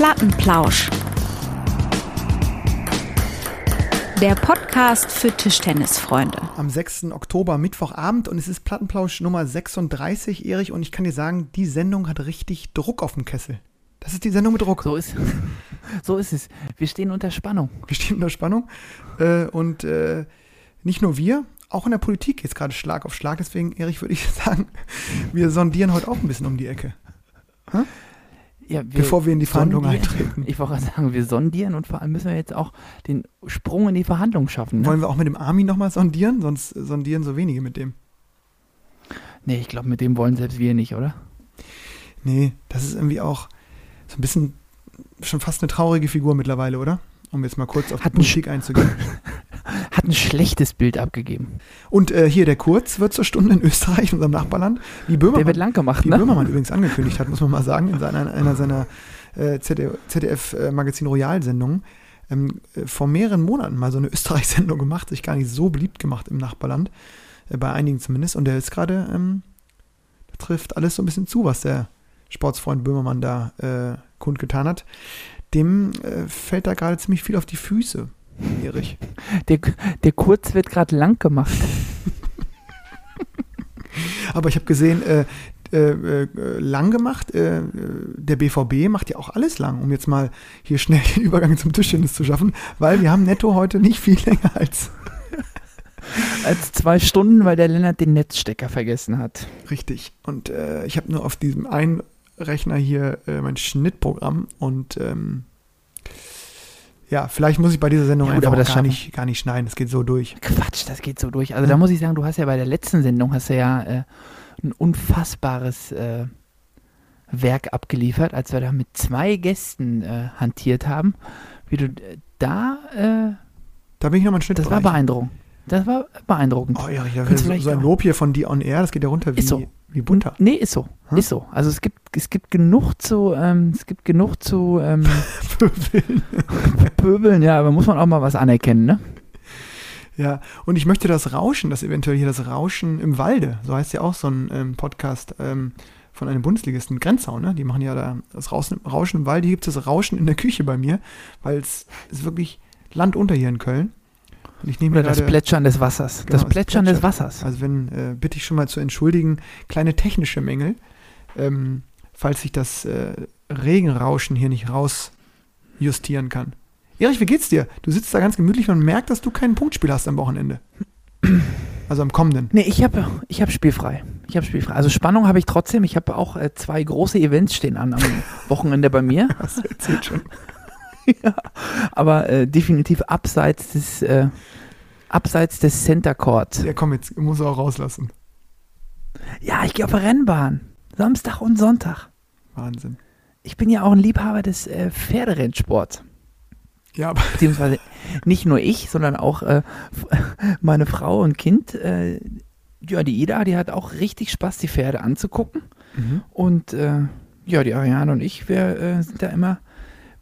Plattenplausch. Der Podcast für Tischtennisfreunde. Am 6. Oktober, Mittwochabend und es ist Plattenplausch Nummer 36, Erich. Und ich kann dir sagen, die Sendung hat richtig Druck auf dem Kessel. Das ist die Sendung mit Druck. So ist, so ist es. Wir stehen unter Spannung. Wir stehen unter Spannung. Äh, und äh, nicht nur wir, auch in der Politik geht es gerade Schlag auf Schlag. Deswegen, Erich, würde ich sagen, wir sondieren heute auch ein bisschen um die Ecke. Hm? Ja, Bevor wir in die Verhandlungen eintreten. Ich wollte gerade sagen, wir sondieren und vor allem müssen wir jetzt auch den Sprung in die Verhandlungen schaffen. Ne? Wollen wir auch mit dem Armin nochmal sondieren? Sonst sondieren so wenige mit dem. Nee, ich glaube, mit dem wollen selbst wir nicht, oder? Nee, das ist irgendwie auch so ein bisschen schon fast eine traurige Figur mittlerweile, oder? Um jetzt mal kurz auf Hat die Politik einzugehen. Hat ein schlechtes Bild abgegeben. Und äh, hier der Kurz wird zur Stunde in Österreich, unserem Nachbarland. Wie Böhmermann, Der wird lang gemacht, wie ne? Böhmermann übrigens angekündigt hat, muss man mal sagen, in seiner, einer seiner äh, ZDF-Magazin Royal-Sendungen. Ähm, äh, vor mehreren Monaten mal so eine Österreich-Sendung gemacht, sich gar nicht so beliebt gemacht im Nachbarland, äh, bei einigen zumindest. Und der ist gerade, ähm, da trifft alles so ein bisschen zu, was der Sportsfreund Böhmermann da äh, kundgetan hat. Dem äh, fällt da gerade ziemlich viel auf die Füße, Erich. Der, der Kurz wird gerade lang gemacht. Aber ich habe gesehen, äh, äh, äh, lang gemacht. Äh, der BVB macht ja auch alles lang, um jetzt mal hier schnell den Übergang zum Tischtennis zu schaffen, weil wir haben netto heute nicht viel länger als Als zwei Stunden, weil der Lennart den Netzstecker vergessen hat. richtig. Und äh, ich habe nur auf diesem einen Rechner hier äh, mein Schnittprogramm und ähm, ja, vielleicht muss ich bei dieser Sendung Ja, gut, einfach das gar schaffen- nicht, gar nicht schneiden. Es geht so durch. Quatsch, das geht so durch. Also da muss ich sagen, du hast ja bei der letzten Sendung hast du ja äh, ein unfassbares äh, Werk abgeliefert, als wir da mit zwei Gästen äh, hantiert haben. Wie du äh, da, äh, Da bin ich nochmal ein Schnitt das war beeindruckend. Das war beeindruckend. Oh, da Kannst so, so ein Lob hier von die on air, das geht ja runter wie, Ist so. Wie bunter. Nee, ist so. Hm? Ist so. Also es gibt, es gibt genug zu, ähm, es gibt genug zu ähm, pöbeln, ja, aber muss man auch mal was anerkennen, ne? Ja, und ich möchte das Rauschen, das eventuell hier das Rauschen im Walde, so heißt ja auch so ein ähm, Podcast ähm, von einem Bundesligisten, Grenzau, ne? Die machen ja da das Rauschen, Rauschen im Walde, hier gibt es das Rauschen in der Küche bei mir, weil es ist wirklich Land unter hier in Köln. Und ich nehme das Plätschern des Wassers. Genau, das Plätschern des Wassers. Also wenn, äh, bitte ich schon mal zu entschuldigen, kleine technische Mängel, ähm, falls ich das äh, Regenrauschen hier nicht rausjustieren kann. Erich, wie geht's dir? Du sitzt da ganz gemütlich und merkt, dass du kein Punktspiel hast am Wochenende. Also am kommenden. Nee, ich habe ich hab spielfrei. Ich habe spielfrei. Also Spannung habe ich trotzdem. Ich habe auch äh, zwei große Events stehen an am Wochenende bei mir. Hast du erzählt schon. ja, aber äh, definitiv abseits des äh, abseits des Center Court. Ja, komm, jetzt muss er auch rauslassen. Ja, ich gehe auf Rennbahn. Samstag und Sonntag. Wahnsinn. Ich bin ja auch ein Liebhaber des äh, Pferderennsports. Ja, aber Beziehungsweise nicht nur ich, sondern auch äh, meine Frau und Kind. Äh, ja, die Ida, die hat auch richtig Spaß, die Pferde anzugucken. mhm. Und äh, ja, die Ariane und ich, wir äh, sind da immer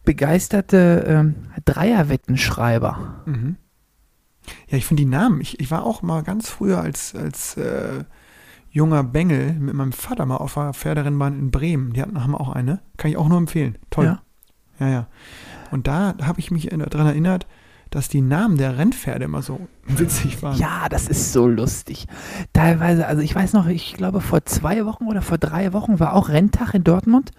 begeisterte ähm, Dreierwettenschreiber. Mhm. Ja, ich finde die Namen. Ich, ich war auch mal ganz früher als, als äh, junger Bengel mit meinem Vater mal auf einer Pferderennbahn in Bremen. Die hatten, haben auch eine. Kann ich auch nur empfehlen. Toll. Ja. Ja, ja. Und da habe ich mich daran erinnert, dass die Namen der Rennpferde immer so witzig waren. Ja, das ist so lustig. Teilweise, also ich weiß noch, ich glaube vor zwei Wochen oder vor drei Wochen war auch Renntag in Dortmund.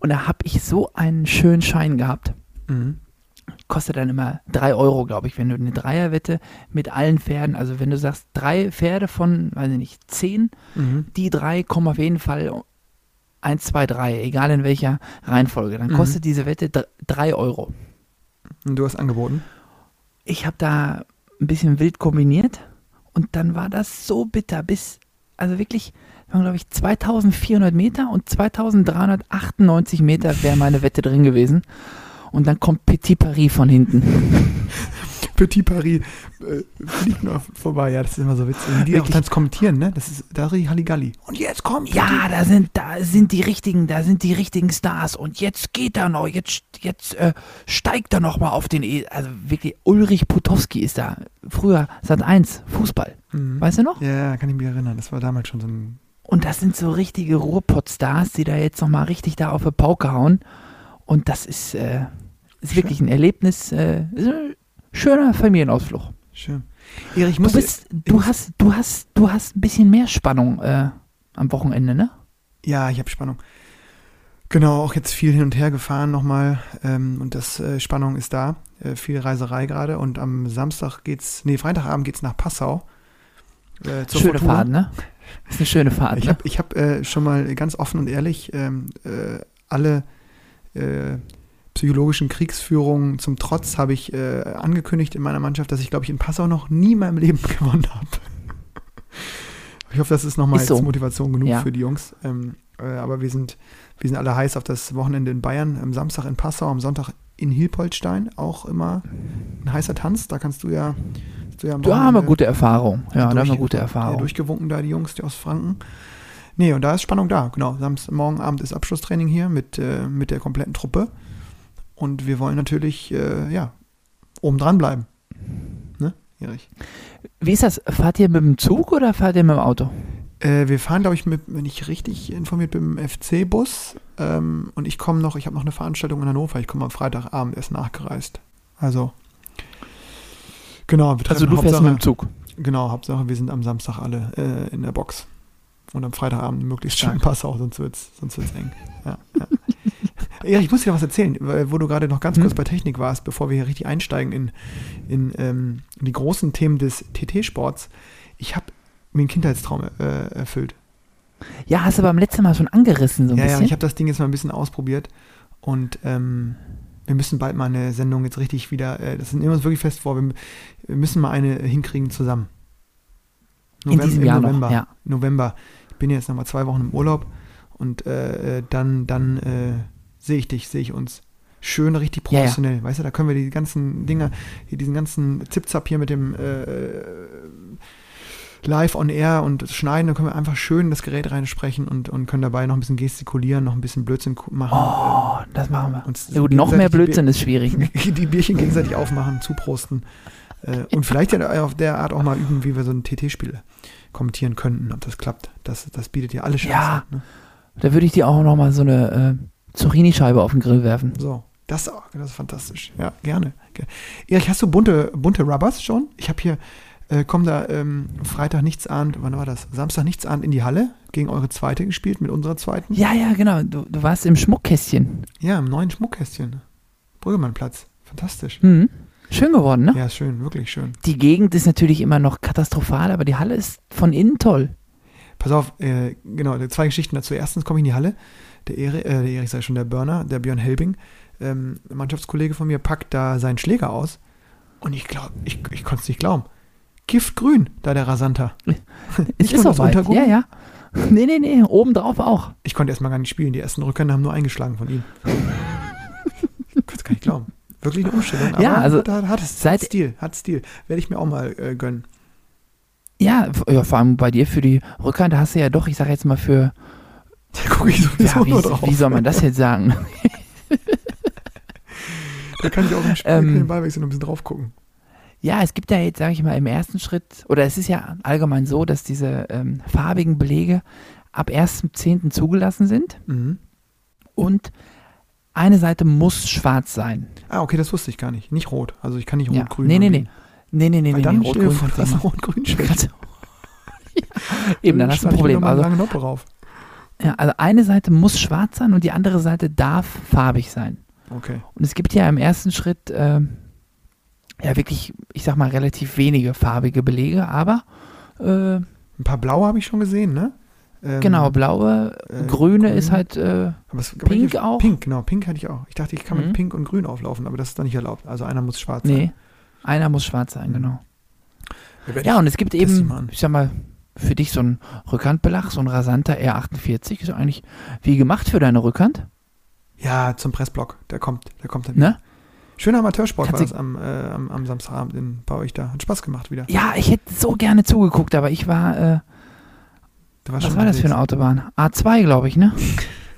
Und da habe ich so einen schönen Schein gehabt. Mhm. Kostet dann immer drei Euro, glaube ich, wenn du eine Dreierwette mit allen Pferden, also wenn du sagst, drei Pferde von, weiß ich nicht, zehn, Mhm. die drei kommen auf jeden Fall eins, zwei, drei, egal in welcher Reihenfolge. Dann Mhm. kostet diese Wette dr- drei Euro. Und du hast angeboten. Ich habe da ein bisschen wild kombiniert und dann war das so bitter, bis, also wirklich, waren glaube ich 2400 Meter und 2398 Meter wäre meine Wette drin gewesen. Und dann kommt Petit Paris von hinten. Petit Paris äh, fliegt noch vorbei. Ja, das ist immer so witzig. Und die auch Wirklich. dann kommentieren, ne? Das ist, da ist die Halligalli. Und jetzt kommt Ja, da sind, da sind die richtigen, da sind die richtigen Stars. Und jetzt geht er noch, jetzt, jetzt äh, steigt er noch mal auf den, e also wirklich, Ulrich Putowski ist da. Früher Sat 1, Fußball. Mhm. Weißt du noch? Ja, kann ich mich erinnern. Das war damals schon so ein. Und das sind so richtige Ruhrpott-Stars, die da jetzt noch mal richtig da auf die Pauke hauen. Und das ist, äh, ist wirklich ein Erlebnis, äh, ein schöner Familienausflug. Schön. Erich, ich Du, muss. bist, du, hast, du, hast, du hast ein bisschen mehr Spannung äh, am Wochenende, ne? Ja, ich habe Spannung. Genau, auch jetzt viel hin und her gefahren nochmal. Ähm, und das äh, Spannung ist da. Äh, viel Reiserei gerade. Und am Samstag geht's, nee, Freitagabend geht's nach Passau. Äh, zur schöne Fortuna. Fahrt, ne? Ist eine schöne Fahrt, Ich ne? habe hab, äh, schon mal ganz offen und ehrlich ähm, äh, alle äh, psychologischen Kriegsführungen zum Trotz habe ich äh, angekündigt in meiner Mannschaft, dass ich, glaube ich, in Passau noch nie in meinem Leben gewonnen habe. ich hoffe, das ist nochmal so. jetzt Motivation genug Ja. für die Jungs. Ähm, äh, aber wir sind, wir sind alle heiß auf das Wochenende in Bayern, am Samstag in Passau, am Sonntag in Hilpoltstein, auch immer ein heißer Tanz. Da kannst du ja, du ja am Da haben wir gute Erfahrung. Ja, da haben wir gute Erfahrung. durchgewunken da, die Jungs, die aus Franken. Nee, und da ist Spannung da, genau. Samstag, morgen Abend ist Abschlusstraining hier mit, äh, mit der kompletten Truppe. Und wir wollen natürlich, äh, ja, oben dran bleiben. Ne, Erich? Wie ist das? Fahrt ihr mit dem Zug oder fahrt ihr mit dem Auto? Äh, wir fahren, glaube ich, mit, wenn ich richtig informiert bin, mit dem FC-Bus. Ähm, und ich komme noch, ich habe noch eine Veranstaltung in Hannover. Ich komme am Freitagabend erst nachgereist. Also, genau. Wir Also du fährst Hauptsache- mit dem Zug. Genau, Hauptsache wir sind am Samstag alle äh, in der Box. Und am Freitagabend möglichst schön Passau, sonst wird's, sonst wird's eng. Ja, ja. Erich, ich muss dir noch was erzählen, weil, wo du gerade noch ganz Hm? kurz bei Technik warst, bevor wir hier richtig einsteigen in, in, ähm, die großen Themen des TT-Sports. Ich habe mir einen Kindheitstraum äh, erfüllt. Ja, hast du beim letzten Mal schon angerissen, so ein Ja, ja, bisschen. ich habe das Ding jetzt mal ein bisschen ausprobiert und ähm, wir müssen bald mal eine Sendung jetzt richtig wieder, äh, das nehmen wir uns wirklich fest vor, wir, wir müssen mal eine hinkriegen zusammen. In diesem Jahr noch, November. ja. November. Ich bin jetzt noch mal zwei Wochen im Urlaub und äh, äh, dann, dann äh, sehe ich dich, sehe ich uns. Schön, richtig Ja, ja. professionell, weißt du, da können wir die ganzen Dinger, diesen ganzen Zipzap hier mit dem äh, live on air und schneiden, da können wir einfach schön das Gerät reinsprechen und, und können dabei noch ein bisschen gestikulieren, noch ein bisschen Blödsinn machen. Oh, das machen wir. uns Ja, gut, noch mehr Blödsinn ist schwierig. Ne? Die Bierchen gegenseitig aufmachen, zuprosten. Äh, und vielleicht ja auf der Art auch mal üben, wie wir so ein TT-Spiel kommentieren könnten, ob das klappt. Das, das bietet ja alle Chancen. Ja. Ne? Da würde ich dir auch noch mal so eine äh, Zucchini-Scheibe auf den Grill werfen. So, das, auch, das ist fantastisch. Ja, gerne. Ge- Erich, hast du bunte, bunte Rubbers schon? Ich habe hier, äh, komm da ähm, Freitag nichts ahnt, wann war das? Samstag nichts ahnt in die Halle, gegen eure zweite gespielt, mit unserer zweiten. Ja, ja, genau. Du, du warst im Schmuckkästchen. Ja, im neuen Schmuckkästchen. Brüggemannplatz. Fantastisch. Hm. Schön geworden, ne? Ja, schön, wirklich schön. Die Gegend ist natürlich immer noch katastrophal, aber die Halle ist von innen toll. Pass auf, äh, genau, zwei Geschichten dazu. Erstens komme ich in die Halle. Der Erich, äh, der Erich sei schon der Burner, der Björn Helbing, ähm, Mannschaftskollege von mir, packt da seinen Schläger aus. Und ich glaube, ich, ich konnte es nicht glauben. Giftgrün, da der Rasanter. Es ist auch das weit. Ja, ja. Nee, nee, nee. Obendrauf auch. Ich konnte erstmal gar nicht spielen. Die ersten Rückhände haben nur eingeschlagen von ihm. ich es gar nicht glauben. Wirklich eine Umstellung. Aber Ja, also hat, hat, seit- hat Stil, hat Stil. Werde ich mir auch mal äh, gönnen. Ja, ja, vor allem bei dir für die Rückhand, da hast du ja doch, ich sage jetzt mal für, Da gucke ich sowieso ja, wie, nur drauf. wie soll man das jetzt sagen? Da kann ich auch im Spiel Ähm, den Ballwechsel noch ein bisschen drauf gucken. Ja, es gibt ja jetzt, sage ich mal, im ersten Schritt, oder es ist ja allgemein so, dass diese ähm, farbigen Belege ab 1.10. zugelassen sind Mhm. und eine Seite muss schwarz sein. Ah, okay, das wusste ich gar nicht. Nicht rot. Also ich kann nicht Ja. rot-grün. Nee, nee, nee. Nee, nee, nee, Weil nee, dann nee. du hast du ein rot-grün-Schild. Kannst du- Eben, dann hast du ein Problem. Also, eine lange Noppe drauf. ja, also eine Seite muss schwarz sein und die andere Seite darf farbig sein. Okay. Und es gibt ja im ersten Schritt ähm, ja wirklich, ich sag mal, relativ wenige farbige Belege, aber äh, Ein paar blaue habe ich schon gesehen, ne? Ähm, genau, blaue, äh, grüne grün. ist halt, äh, aber es- Pink auch? Pink, genau. Pink hatte ich auch. Ich dachte, ich kann Mhm. mit Pink und Grün auflaufen, aber das ist dann nicht erlaubt. Also einer muss schwarz nee, sein. einer muss schwarz sein, Mhm. genau. Ja, Ja, und es gibt eben, ich sag mal, für dich so ein Rückhandbelag, so ein rasanter R48, ist eigentlich wie gemacht für deine Rückhand, ja, zum Pressblock. Der kommt, der kommt dann. ne? Schöner Amateursport war Kannst das am, äh, am, am Samstagabend in, bei euch da. Hat Spaß gemacht wieder. Ja, ich hätte so gerne zugeguckt, aber ich war, äh, warst was schon war das für eine. Autobahn? A2, glaube ich, ne?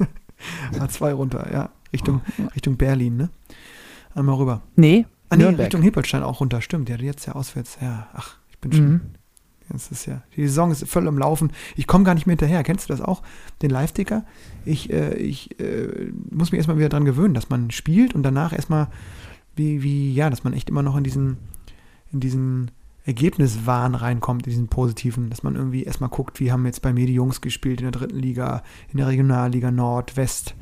A2 runter, ja. Richtung, Richtung Berlin, ne? Einmal rüber. Nee, Ah, nee, Nürnberg. Richtung Hilpoltstein auch runter. Stimmt, ja, jetzt ja auswärts. Ja, ach, ich bin schon. Mhm. Das ist ja, die Saison ist voll am Laufen. Ich komme gar nicht mehr hinterher. Kennst du das auch? Den Live-Ticker? Ich, äh, ich äh, muss mich erstmal wieder dran gewöhnen, dass man spielt und danach erstmal, wie, wie, ja, dass man echt immer noch in diesen, in diesen Ergebniswahn reinkommt, in diesen positiven, dass man irgendwie erstmal guckt, wie haben jetzt bei mir die Jungs gespielt in der dritten Liga, in der Regionalliga Nord, West,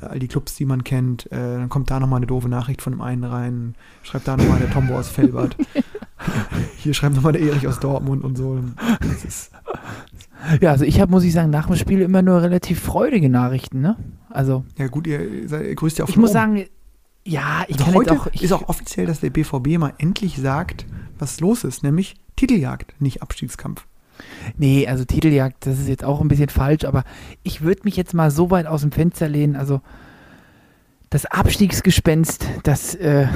äh, all die Clubs, die man kennt. Äh, dann kommt da nochmal eine doofe Nachricht von dem einen rein, schreibt da nochmal der Tombo aus Felbert. Hier schreibt nochmal der Erich aus Dortmund und so. Ja, also ich habe, muss ich sagen, nach dem Spiel immer nur relativ freudige Nachrichten, ne? Also, ja gut, ihr, seid- ihr grüßt ja auf ich muss Oben. sagen, ja, ich Also kann heute auch, ich, ist auch offiziell, dass der BVB mal endlich sagt, was los ist, nämlich Titeljagd, nicht Abstiegskampf. Nee, also Titeljagd, das ist jetzt auch ein bisschen falsch, aber ich würde mich jetzt mal so weit aus dem Fenster lehnen. Also das Abstiegsgespenst, das äh,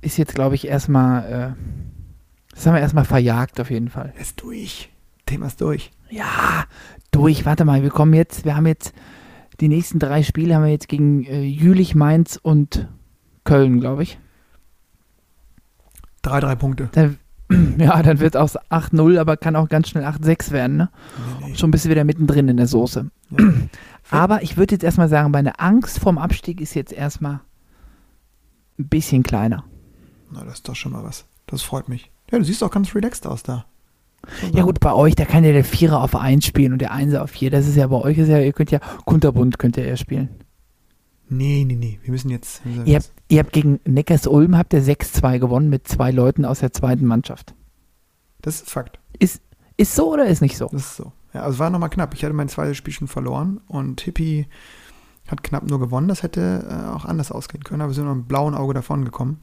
ist jetzt, glaube ich, erstmal, äh, das haben wir erstmal verjagt auf jeden Fall. Ist durch. Thema ist durch. Ja, durch, warte mal, wir kommen jetzt, wir haben jetzt die nächsten drei Spiele haben wir jetzt gegen äh, Jülich, Mainz und Köln, glaube ich. Drei, drei Punkte. Dann, ja, dann wird es auch 8-0, aber kann auch ganz schnell 8-6 werden, ne? Nee, nee. Schon bist du wieder mittendrin in der Soße. Ja. Aber ich würde jetzt erstmal sagen, meine Angst vorm Abstieg ist jetzt erstmal ein bisschen kleiner. Na, das ist doch schon mal was. Das freut mich. Ja, du siehst auch ganz relaxed aus da. Ja gut, bei euch, da kann ja der Vierer auf 1 spielen und der Einser auf 4. Das ist ja bei euch, ist ja, ihr könnt ja Kunterbund könnt ihr ja spielen. Nee, nee, nee. Wir müssen jetzt. wir Ihr habt, ihr habt gegen Neckars Ulm habt ihr 6-2 gewonnen mit zwei Leuten aus der zweiten Mannschaft. Das ist Fakt. Ist, ist so oder ist nicht so? Das ist so. Ja, also es war nochmal knapp. Ich hatte mein zweites Spiel schon verloren und Hippie hat knapp nur gewonnen. Das hätte äh, auch anders ausgehen können, aber wir sind noch mit einem blauen Auge davon gekommen.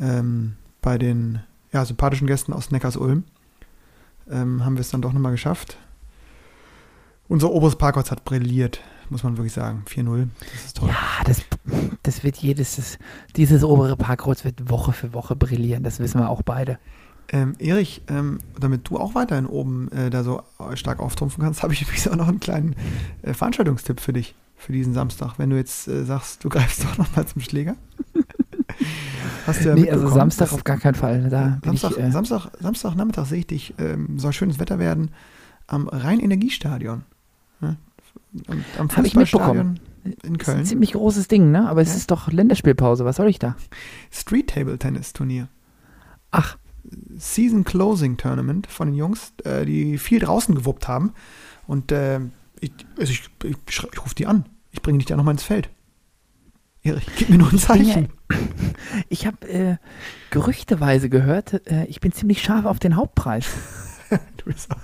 Ähm, bei den ja, sympathischen Gästen aus Neckars-Ulm ähm, haben wir es dann doch nochmal geschafft. Unser oberes Parkhaus hat brilliert, muss man wirklich sagen. 4-0, das ist toll. Ja, das, das wird jedes, das, dieses obere Parkhaus wird Woche für Woche brillieren. Das wissen wir auch beide. Ähm, Erich, ähm, damit du auch weiterhin oben äh, da so stark auftrumpfen kannst, habe ich übrigens auch noch einen kleinen äh, Veranstaltungstipp für dich, für diesen Samstag. Wenn du jetzt äh, sagst, du greifst doch nochmal zum Schläger. Hast du ja nee, also mitbekommen, Samstag auf gar keinen Fall. Da bin Samstag, ich, äh, Samstag, Samstagnachmittag sehe ich dich, ähm, soll schönes Wetter werden, am Rhein-Energiestadion. Ja? Am, am Hab ich Fußballstadion in ist ein Köln. ziemlich großes Ding, ne? Aber es Ja. ist doch Länderspielpause. Was soll ich da? Street-Table-Tennis-Turnier. Ach, Season Closing Tournament von den Jungs, äh, die viel draußen gewuppt haben. Und äh, ich, also ich, ich, ich rufe die an. Ich bringe dich da nochmal ins Feld. Erich, gib mir nur ein ja- Zeichen. ich habe äh, gerüchteweise gehört, äh, ich bin ziemlich scharf auf den Hauptpreis. Du bist auch-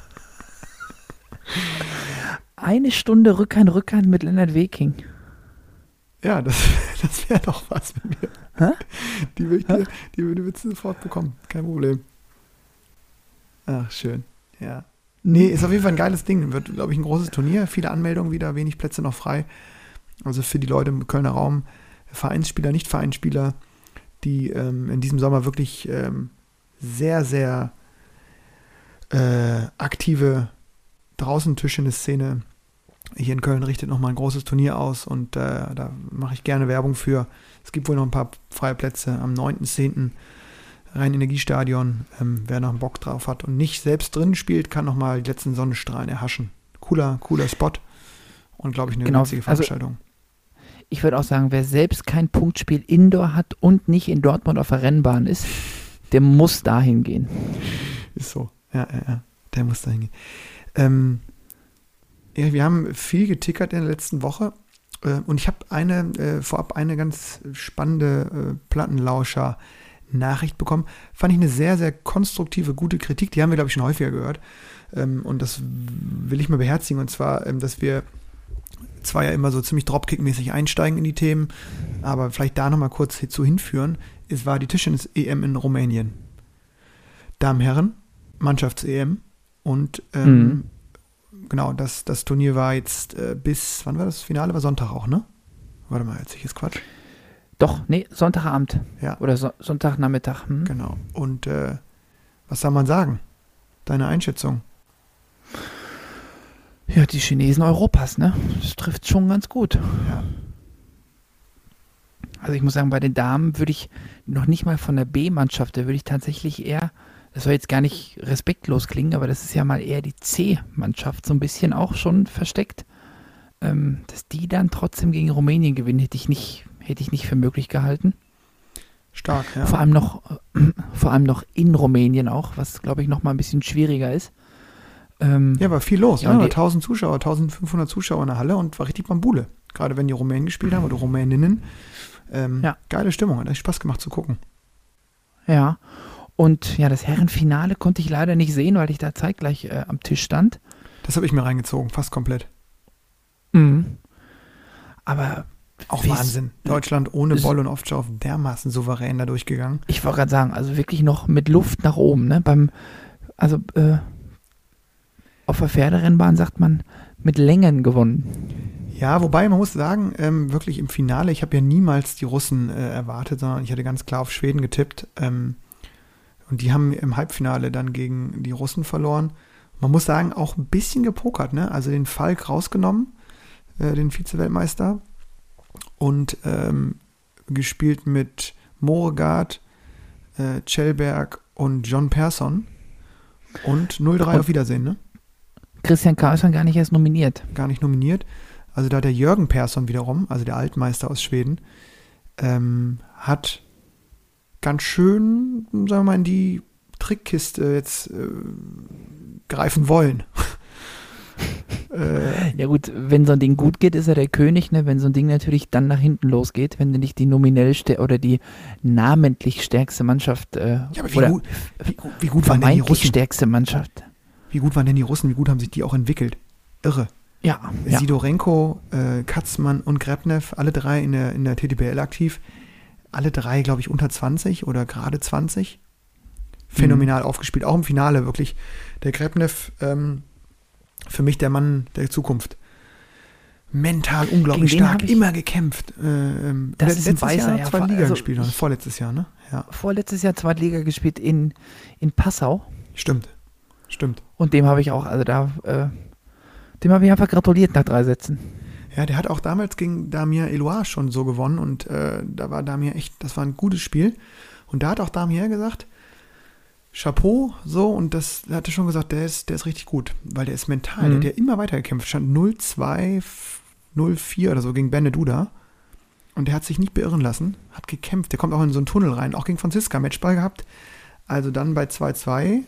Eine Stunde Rückhand, Rückhand mit Leonard Weking. ja, das, das wäre doch was mit mir. Hä? Die würde ich dir, die würde würdest du sofort bekommen. Kein Problem. Ach, schön. Ja. Nee, ist auf jeden Fall ein geiles Ding. Wird, glaube ich, ein großes Turnier. Viele Anmeldungen wieder, wenig Plätze noch frei. Also für die Leute im Kölner Raum, Vereinsspieler, Nicht-Vereinsspieler, die ähm, in diesem Sommer wirklich ähm, sehr, sehr äh, aktive draußen Tischtennis-Szene hier in Köln richtet nochmal ein großes Turnier aus und äh, da mache ich gerne Werbung für. Es gibt wohl noch ein paar freie Plätze am 9.10. Rhein-Energiestadion. Ähm, wer noch einen Bock drauf hat und nicht selbst drin spielt, kann nochmal die letzten Sonnenstrahlen erhaschen. Cooler, cooler Spot und glaube ich eine Genau, witzige also- Veranstaltung. Ich würde auch sagen, wer selbst kein Punktspiel Indoor hat und nicht in Dortmund auf der Rennbahn ist, der muss dahin gehen. Ist so. Ja, ja, ja. Der muss da hingehen. Ähm, ja, wir haben viel getickert in der letzten Woche. Äh, und ich habe eine, äh, vorab eine ganz spannende äh, Plattenlauscher-Nachricht bekommen. Fand ich eine sehr, sehr konstruktive, gute Kritik. Die haben wir, glaube ich, schon häufiger gehört. Ähm, und das will ich mal beherzigen. Und zwar, ähm, dass wir zwar ja immer so ziemlich Dropkick-mäßig einsteigen in die Themen, aber vielleicht da nochmal kurz zu hinführen. Es war die Tischtennis-EM in Rumänien. Damen-Herren, Mannschafts-EM. Und ähm, genau, das, das Turnier war jetzt äh, bis, wann war das Finale? War Sonntag auch, ne? Warte mal, jetzt ich jetzt Quatsch. Doch, nee, Sonntagabend Ja, oder so Sonntagnachmittag. Hm? genau. Und äh, was soll man sagen? Deine Einschätzung? Ja, die Chinesen Europas, ne? Das trifft schon ganz gut. Ja. Also ich muss sagen, bei den Damen würde ich noch nicht mal von der B-Mannschaft, da würde ich tatsächlich eher das soll jetzt gar nicht respektlos klingen, aber das ist ja mal eher die C-Mannschaft so ein bisschen auch schon versteckt. Ähm, dass die dann trotzdem gegen Rumänien gewinnen, hätte ich nicht, hätte ich nicht für möglich gehalten. Stark, ja. Vor allem noch, äh, vor allem noch in Rumänien auch, was glaube ich noch mal ein bisschen schwieriger ist. Ähm, Ja, war viel los. Ja, ne? und die- 1000 Zuschauer, 1500 Zuschauer in der Halle und war richtig Bambule. Gerade wenn die Rumänen gespielt haben oder Rumäninnen. Ähm, Ja. Geile Stimmung, hat echt Spaß gemacht zu gucken. Ja. Und ja, das Herrenfinale konnte ich leider nicht sehen, weil ich da zeitgleich äh, am Tisch stand. Das habe ich mir reingezogen, fast komplett. Mhm. Aber Auch Wahnsinn. Deutschland ohne Ball und Offshore dermaßen souverän da durchgegangen. ich wollte gerade sagen, also wirklich noch mit Luft nach oben, ne? Beim, also äh, auf der Pferderennbahn sagt man mit Längen gewonnen. Ja, wobei man muss sagen, ähm, wirklich im Finale, ich habe ja niemals die Russen äh, erwartet, sondern ich hatte ganz klar auf Schweden getippt. Ähm, und die haben im Halbfinale dann gegen die Russen verloren. Man muss sagen, auch ein bisschen gepokert, ne? Also den Falk rausgenommen, äh, den Vize-Weltmeister. Und ähm, gespielt mit Moregard, äh, Cellberg und John Persson. Und 0-3 Und- auf Wiedersehen, ne? Christian Karlsson gar nicht erst nominiert. gar nicht nominiert. Also da der Jürgen Persson wiederum, also der Altmeister aus Schweden, ähm, hat ganz schön, sagen wir mal, in die Trickkiste jetzt äh, greifen wollen. äh, Ja gut, wenn so ein Ding gut geht, ist er der König, ne? Wenn so ein Ding natürlich dann nach hinten losgeht, wenn du nicht die nominell oder die namentlich stärkste Mannschaft äh, ja, aber wie oder gut, wie, wie gut waren denn die Russen? stärkste Mannschaft. Wie gut waren denn die Russen? Wie gut haben sich die auch entwickelt? Irre. Ja, ja. Sidorenko, äh, Katzmann und Grebnev, alle drei in der, in der TTBL aktiv. Alle drei, glaube ich, unter 20 oder gerade 20. Phänomenal aufgespielt, auch im Finale wirklich. Der Grebnev, ähm, für mich der Mann der Zukunft. Mental unglaublich stark, immer gekämpft. Äh, ähm, Das ist ein letztes Weißer, Jahr ja, zweite Liga also gespielt, vorletztes Jahr, ne? Ja, Vorletztes Jahr Zweitliga gespielt in, in Passau stimmt. Stimmt. und dem habe ich auch, also da, äh, dem habe ich einfach gratuliert nach drei Sätzen. Ja, der hat auch damals gegen Damir Eloire schon so gewonnen und äh, da war Damir echt, das war ein gutes Spiel. Und da hat auch Damir gesagt, Chapeau, so, und das er hatte schon gesagt, der ist, der ist richtig gut, weil der ist mental, Mhm. der hat ja immer weitergekämpft, stand 0-2, 0-4 oder so gegen Benne Duda. Und der hat sich nicht beirren lassen, hat gekämpft, der kommt auch in so einen Tunnel rein, auch gegen Franziska Matchball gehabt. Also dann bei 2-2,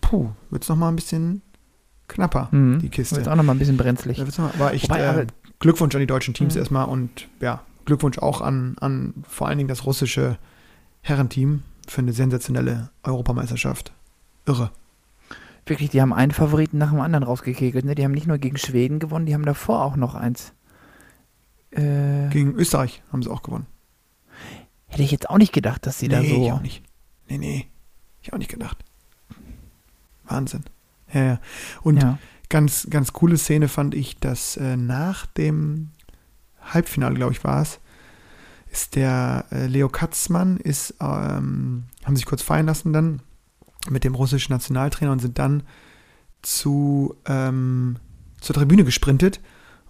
puh, wird es nochmal ein bisschen knapper, Mhm. die Kiste. Ist auch nochmal ein bisschen brenzlig. Da noch- war echt Wobei, äh, aber- Glückwunsch an die deutschen Teams Mhm. erstmal und ja, Glückwunsch auch an, an vor allen Dingen das russische Herrenteam für eine sensationelle Europameisterschaft. Irre. Wirklich, die haben einen Favoriten nach dem anderen rausgekegelt. Ne? Die haben nicht nur gegen Schweden gewonnen, die haben davor auch noch eins. Äh, Gegen Österreich haben sie auch gewonnen. hätte ich jetzt auch nicht gedacht, dass sie da nee, so. ich auch nicht. Nee, nee. Ich auch nicht gedacht. Wahnsinn. Ja, ja. Und Ja. ganz, ganz coole Szene fand ich, dass äh, nach dem Halbfinale, glaube ich, war es, ist der äh, Leo Katzmann, ist, ähm, haben sich kurz feiern lassen dann mit dem russischen Nationaltrainer und sind dann zu, ähm, zur Tribüne gesprintet.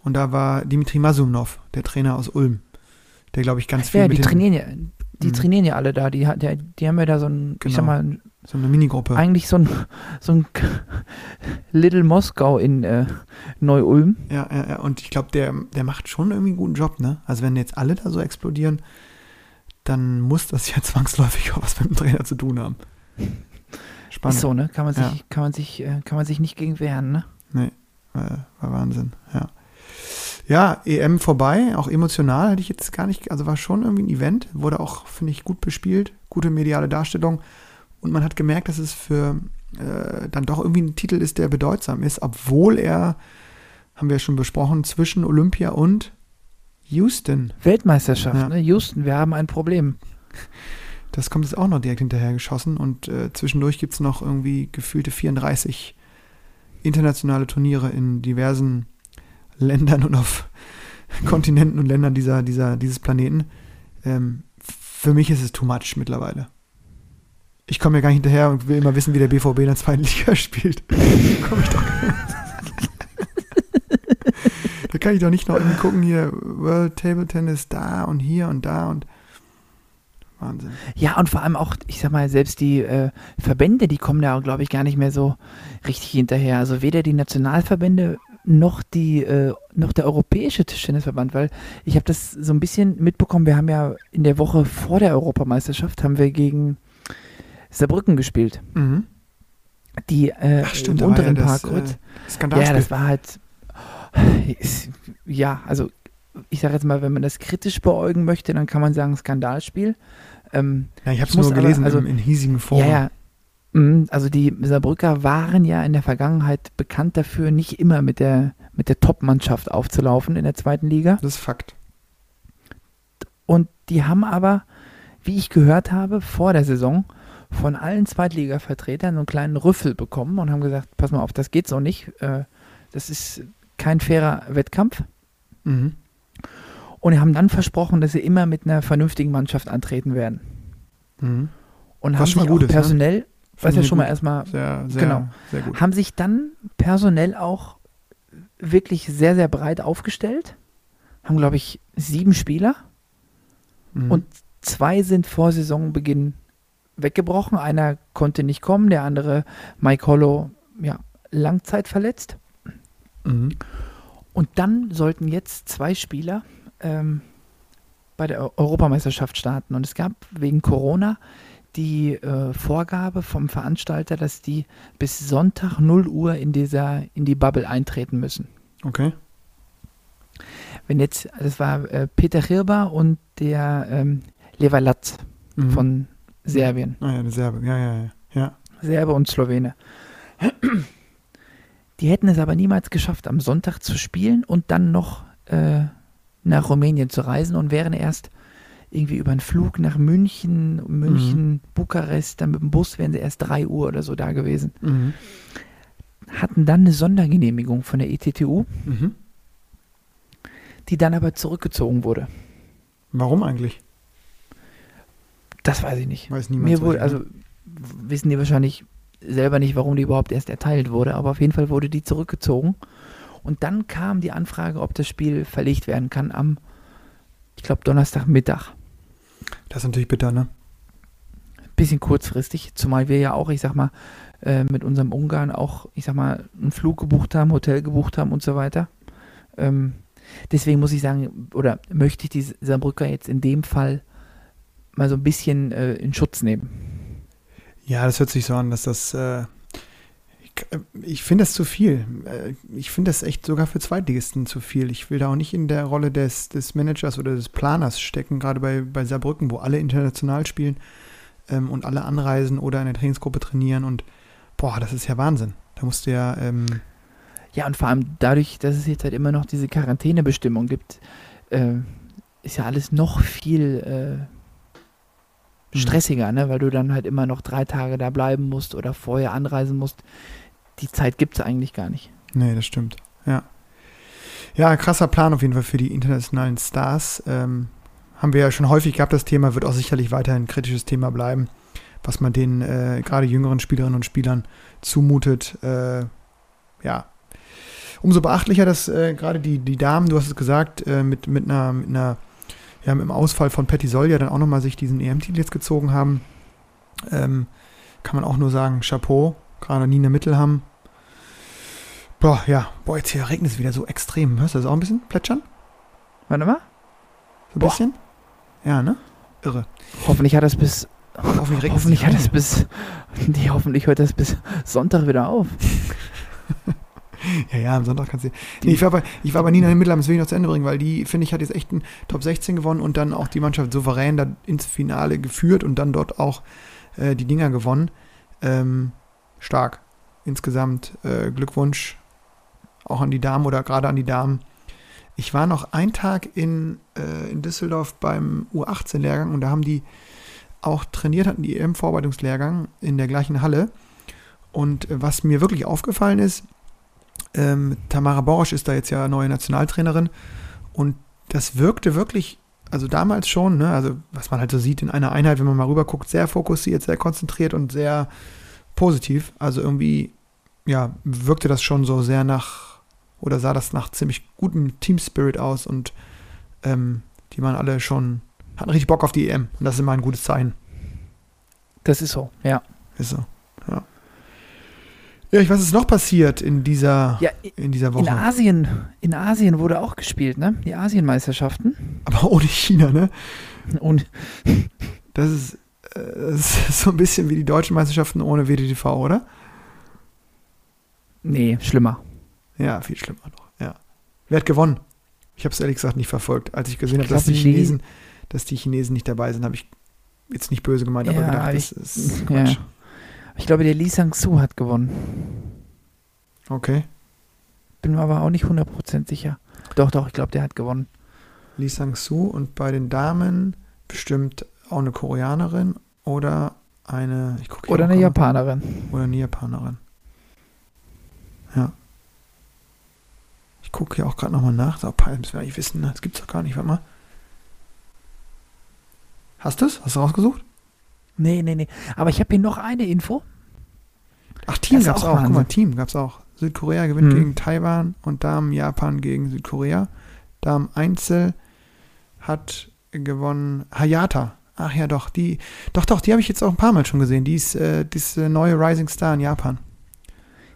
Und da war Dimitri Masumnov, der Trainer aus Ulm, der, glaube ich, ganz viel Ja, mit die trainieren ja, die Mhm. trainieren ja alle da. Die, der, die haben ja da so ein, ich Genau. sag mal, so eine Minigruppe. eigentlich so ein, so ein Little Moskau in äh, Neu-Ulm. Ja, ja, ja. Und ich glaube, der, der macht schon irgendwie einen guten Job, ne? Also wenn jetzt alle da so explodieren, dann muss das ja zwangsläufig auch was mit dem Trainer zu tun haben. Spannend. Ist so, ne? Kann man sich, Ja. kann man sich, äh, kann man sich nicht gegen wehren, ne? Nee, war, war Wahnsinn, ja. Ja, EM vorbei, auch emotional hätte ich jetzt gar nicht, also war schon irgendwie ein Event, wurde auch, finde ich, gut bespielt, gute mediale Darstellung und man hat gemerkt, dass es für äh, dann doch irgendwie ein Titel ist, der bedeutsam ist, obwohl er, haben wir ja schon besprochen, zwischen Olympia und Houston Weltmeisterschaft, Ja. ne? Houston, wir haben ein Problem. Das kommt jetzt auch noch direkt hinterher geschossen und äh, zwischendurch gibt es noch irgendwie gefühlte 34 internationale Turniere in diversen Ländern und auf Kontinenten und Ländern dieser, dieser, dieses Planeten. Ähm, für mich ist es too much mittlerweile. Ich komme ja gar nicht hinterher und will immer wissen, wie der BVB in der zweiten Liga spielt. Komm ich doch. da kann ich doch nicht noch irgendwie gucken, hier World Table Tennis da und hier und da und Wahnsinn. Ja, und vor allem auch, ich sag mal, selbst die äh, Verbände, die kommen da, glaube ich, gar nicht mehr so richtig hinterher. Also weder die Nationalverbände noch die äh, noch der europäische Tischtennisverband, weil ich habe das so ein bisschen mitbekommen. Wir haben ja in der Woche vor der Europameisterschaft haben wir gegen Saarbrücken gespielt. Mhm. Die äh, Ach, stimmt, im ja unteren das, Parkrütt. äh. Ja, das war halt. Ja, also ich sage jetzt mal, wenn man das kritisch beäugen möchte, dann kann man sagen Skandalspiel. Ähm, Ja, ich habe es nur aber- gelesen also- im, in hiesigen Foren. ja, ja. Mhm, Also die Saarbrücker waren ja in der Vergangenheit bekannt dafür, nicht immer mit der, mit der Top-Mannschaft aufzulaufen in der zweiten Liga. Das ist Fakt. Und die haben aber, wie ich gehört habe, vor der Saison von allen Zweitliga-Vertretern so einen kleinen Rüffel bekommen und haben gesagt, pass mal auf, das geht so nicht. Äh, Das ist kein fairer Wettkampf. Mhm. Und haben dann versprochen, dass sie immer mit einer vernünftigen Mannschaft antreten werden. Mhm. Und Was haben schon sich mal gut auch ist, ne? was ja schon mal gut. erstmal Sehr, sehr, Genau. sehr haben sich dann personell auch wirklich sehr, sehr breit aufgestellt. Haben, glaube ich, sieben Spieler Mhm. und zwei sind vor Saisonbeginn weggebrochen. Einer konnte nicht kommen, der andere, Mike Hollow, ja, Langzeit verletzt. Mhm. Und dann sollten jetzt zwei Spieler ähm, bei der Eu- Europameisterschaft starten. Und es gab wegen Corona die äh, Vorgabe vom Veranstalter, dass die bis Sonntag 0 Uhr in dieser, in die Bubble eintreten müssen. Okay. Wenn jetzt, das war äh, Peter Hirba und der ähm, Levalat Mhm. von Serbien. Ah ja, Serbe. Ja, ja, ja. Ja. Serbe und Slowene. Die hätten es aber niemals geschafft, am Sonntag zu spielen und dann noch äh, nach Rumänien zu reisen und wären erst irgendwie über einen Flug nach München, München, Bukarest, dann mit dem Bus wären sie erst 3 Uhr oder so da gewesen. Mhm. Hatten dann eine Sondergenehmigung von der ETTU, Mhm. die dann aber zurückgezogen wurde. Warum eigentlich? Das weiß ich nicht. Weiß niemand. Mir wohl, also ne? wissen die wahrscheinlich selber nicht, warum die überhaupt erst erteilt wurde, aber auf jeden Fall wurde die zurückgezogen. Und dann kam die Anfrage, ob das Spiel verlegt werden kann am, ich glaube, Donnerstagmittag. Das ist natürlich bitter, ne? Bisschen kurzfristig, zumal wir ja auch, ich sag mal, äh, mit unserem Ungarn auch, ich sag mal, einen Flug gebucht haben, Hotel gebucht haben und so weiter. Ähm, deswegen muss ich sagen, oder möchte ich die Saarbrücker jetzt in dem Fall mal so ein bisschen äh, in Schutz nehmen. Ja, das hört sich so an, dass das. Äh, ich äh, ich finde das zu viel. Äh, Ich finde das echt sogar für Zweitligisten zu viel. Ich will da auch nicht in der Rolle des, des Managers oder des Planers stecken, gerade bei, bei Saarbrücken, wo alle international spielen ähm, und alle anreisen oder in der Trainingsgruppe trainieren. Und boah, das ist ja Wahnsinn. Da musst du ja. Ähm, Ja, und vor allem dadurch, dass es jetzt halt immer noch diese Quarantänebestimmung gibt, äh, ist ja alles noch viel äh, stressiger, ne? weil du dann halt immer noch drei Tage da bleiben musst oder vorher anreisen musst. Die Zeit gibt es eigentlich gar nicht. Nee, das stimmt. Ja. Ja, krasser Plan auf jeden Fall für die internationalen Stars. Ähm, haben wir ja schon häufig gehabt, das Thema wird auch sicherlich weiterhin ein kritisches Thema bleiben, was man den äh, gerade jüngeren Spielerinnen und Spielern zumutet. Äh, ja. Umso beachtlicher, dass äh, gerade die, die Damen, du hast es gesagt, äh, mit, mit einer, mit einer, ja, mit dem Ausfall von Patty Solja dann auch nochmal sich diesen EM-Titel jetzt gezogen haben. Ähm, kann man auch nur sagen, Chapeau. Gerade Nina Mittelham, Boah, ja. Boah, jetzt hier regnet es wieder so extrem. Hörst du das auch ein bisschen plätschern? Warte mal. So ein Boah. bisschen? Ja, ne? Irre. Hoffentlich hat das bis. Hoffentlich Hoffentlich hat das bis. Nee, hoffentlich hört das bis Sonntag wieder auf. Ja, ja, am Sonntag kannst du. Nee, ich war bei, ich war bei Nina Mittelham, das will ich noch zu Ende bringen, weil die, finde ich, hat jetzt echt einen Top 16 gewonnen und dann auch die Mannschaft souverän da ins Finale geführt und dann dort auch äh, die Dinger gewonnen. Ähm, stark. Insgesamt äh, Glückwunsch auch an die Damen oder gerade an die Damen. Ich war noch einen Tag in, äh, in Düsseldorf beim U18-Lehrgang und da haben die auch trainiert, hatten die EM-Vorbereitungslehrgang in der gleichen Halle. Und äh, was mir wirklich aufgefallen ist, ähm, Tamara Borosch ist da jetzt ja neue Nationaltrainerin und das wirkte wirklich, also damals schon, ne, also was man halt so sieht in einer Einheit, wenn man mal rüber guckt, sehr fokussiert, sehr konzentriert und sehr positiv. Also irgendwie, ja, wirkte das schon so sehr nach, oder sah das nach ziemlich gutem Team Spirit aus und ähm, die waren alle schon hatten richtig Bock auf die EM. Und das ist immer ein gutes Zeichen. Das ist so, ja. Ist so, ja. Ich weiß, was ist noch passiert in dieser, Ja, in dieser in Woche. Asien, in Asien wurde auch gespielt, ne? Die Asienmeisterschaften. Aber ohne China, ne? Und Das ist, äh, das ist so ein bisschen wie die deutschen Meisterschaften ohne WDTV, oder? nee, schlimmer. Ja, viel schlimmer noch, ja. Wer hat gewonnen? Ich habe es ehrlich gesagt nicht verfolgt. Als ich gesehen habe, dass die Chinesen, dass die Chinesen nicht dabei sind, habe ich jetzt nicht böse gemeint, aber Ja, gedacht, das ich- ist ja. Ich glaube, der Lee Sang-Soo hat gewonnen. Okay. Bin mir aber auch nicht 100% sicher. Doch, doch, ich glaube, der hat gewonnen. Lee Sang-Soo und bei den Damen bestimmt auch eine Koreanerin oder eine, ich Oder eine Japanerin. Oder eine Japanerin. Ja. Ich gucke hier auch gerade nochmal nach. So, Palm müssen wir eigentlich wissen. Das gibt's doch gar nicht. Warte mal. Hast du es? Hast du rausgesucht? Nee, nee, nee. Aber ich habe hier noch eine Info. Ach, Team ist gab's auch auch. Guck mal. Team gab's auch. Südkorea gewinnt Hm. gegen Taiwan und Damen Japan gegen Südkorea. Damen Einzel hat gewonnen Hayata. Ach ja, doch, die, doch, doch, die habe ich jetzt auch ein paar Mal schon gesehen. Die ist, äh, die ist äh, neue Rising Star in Japan.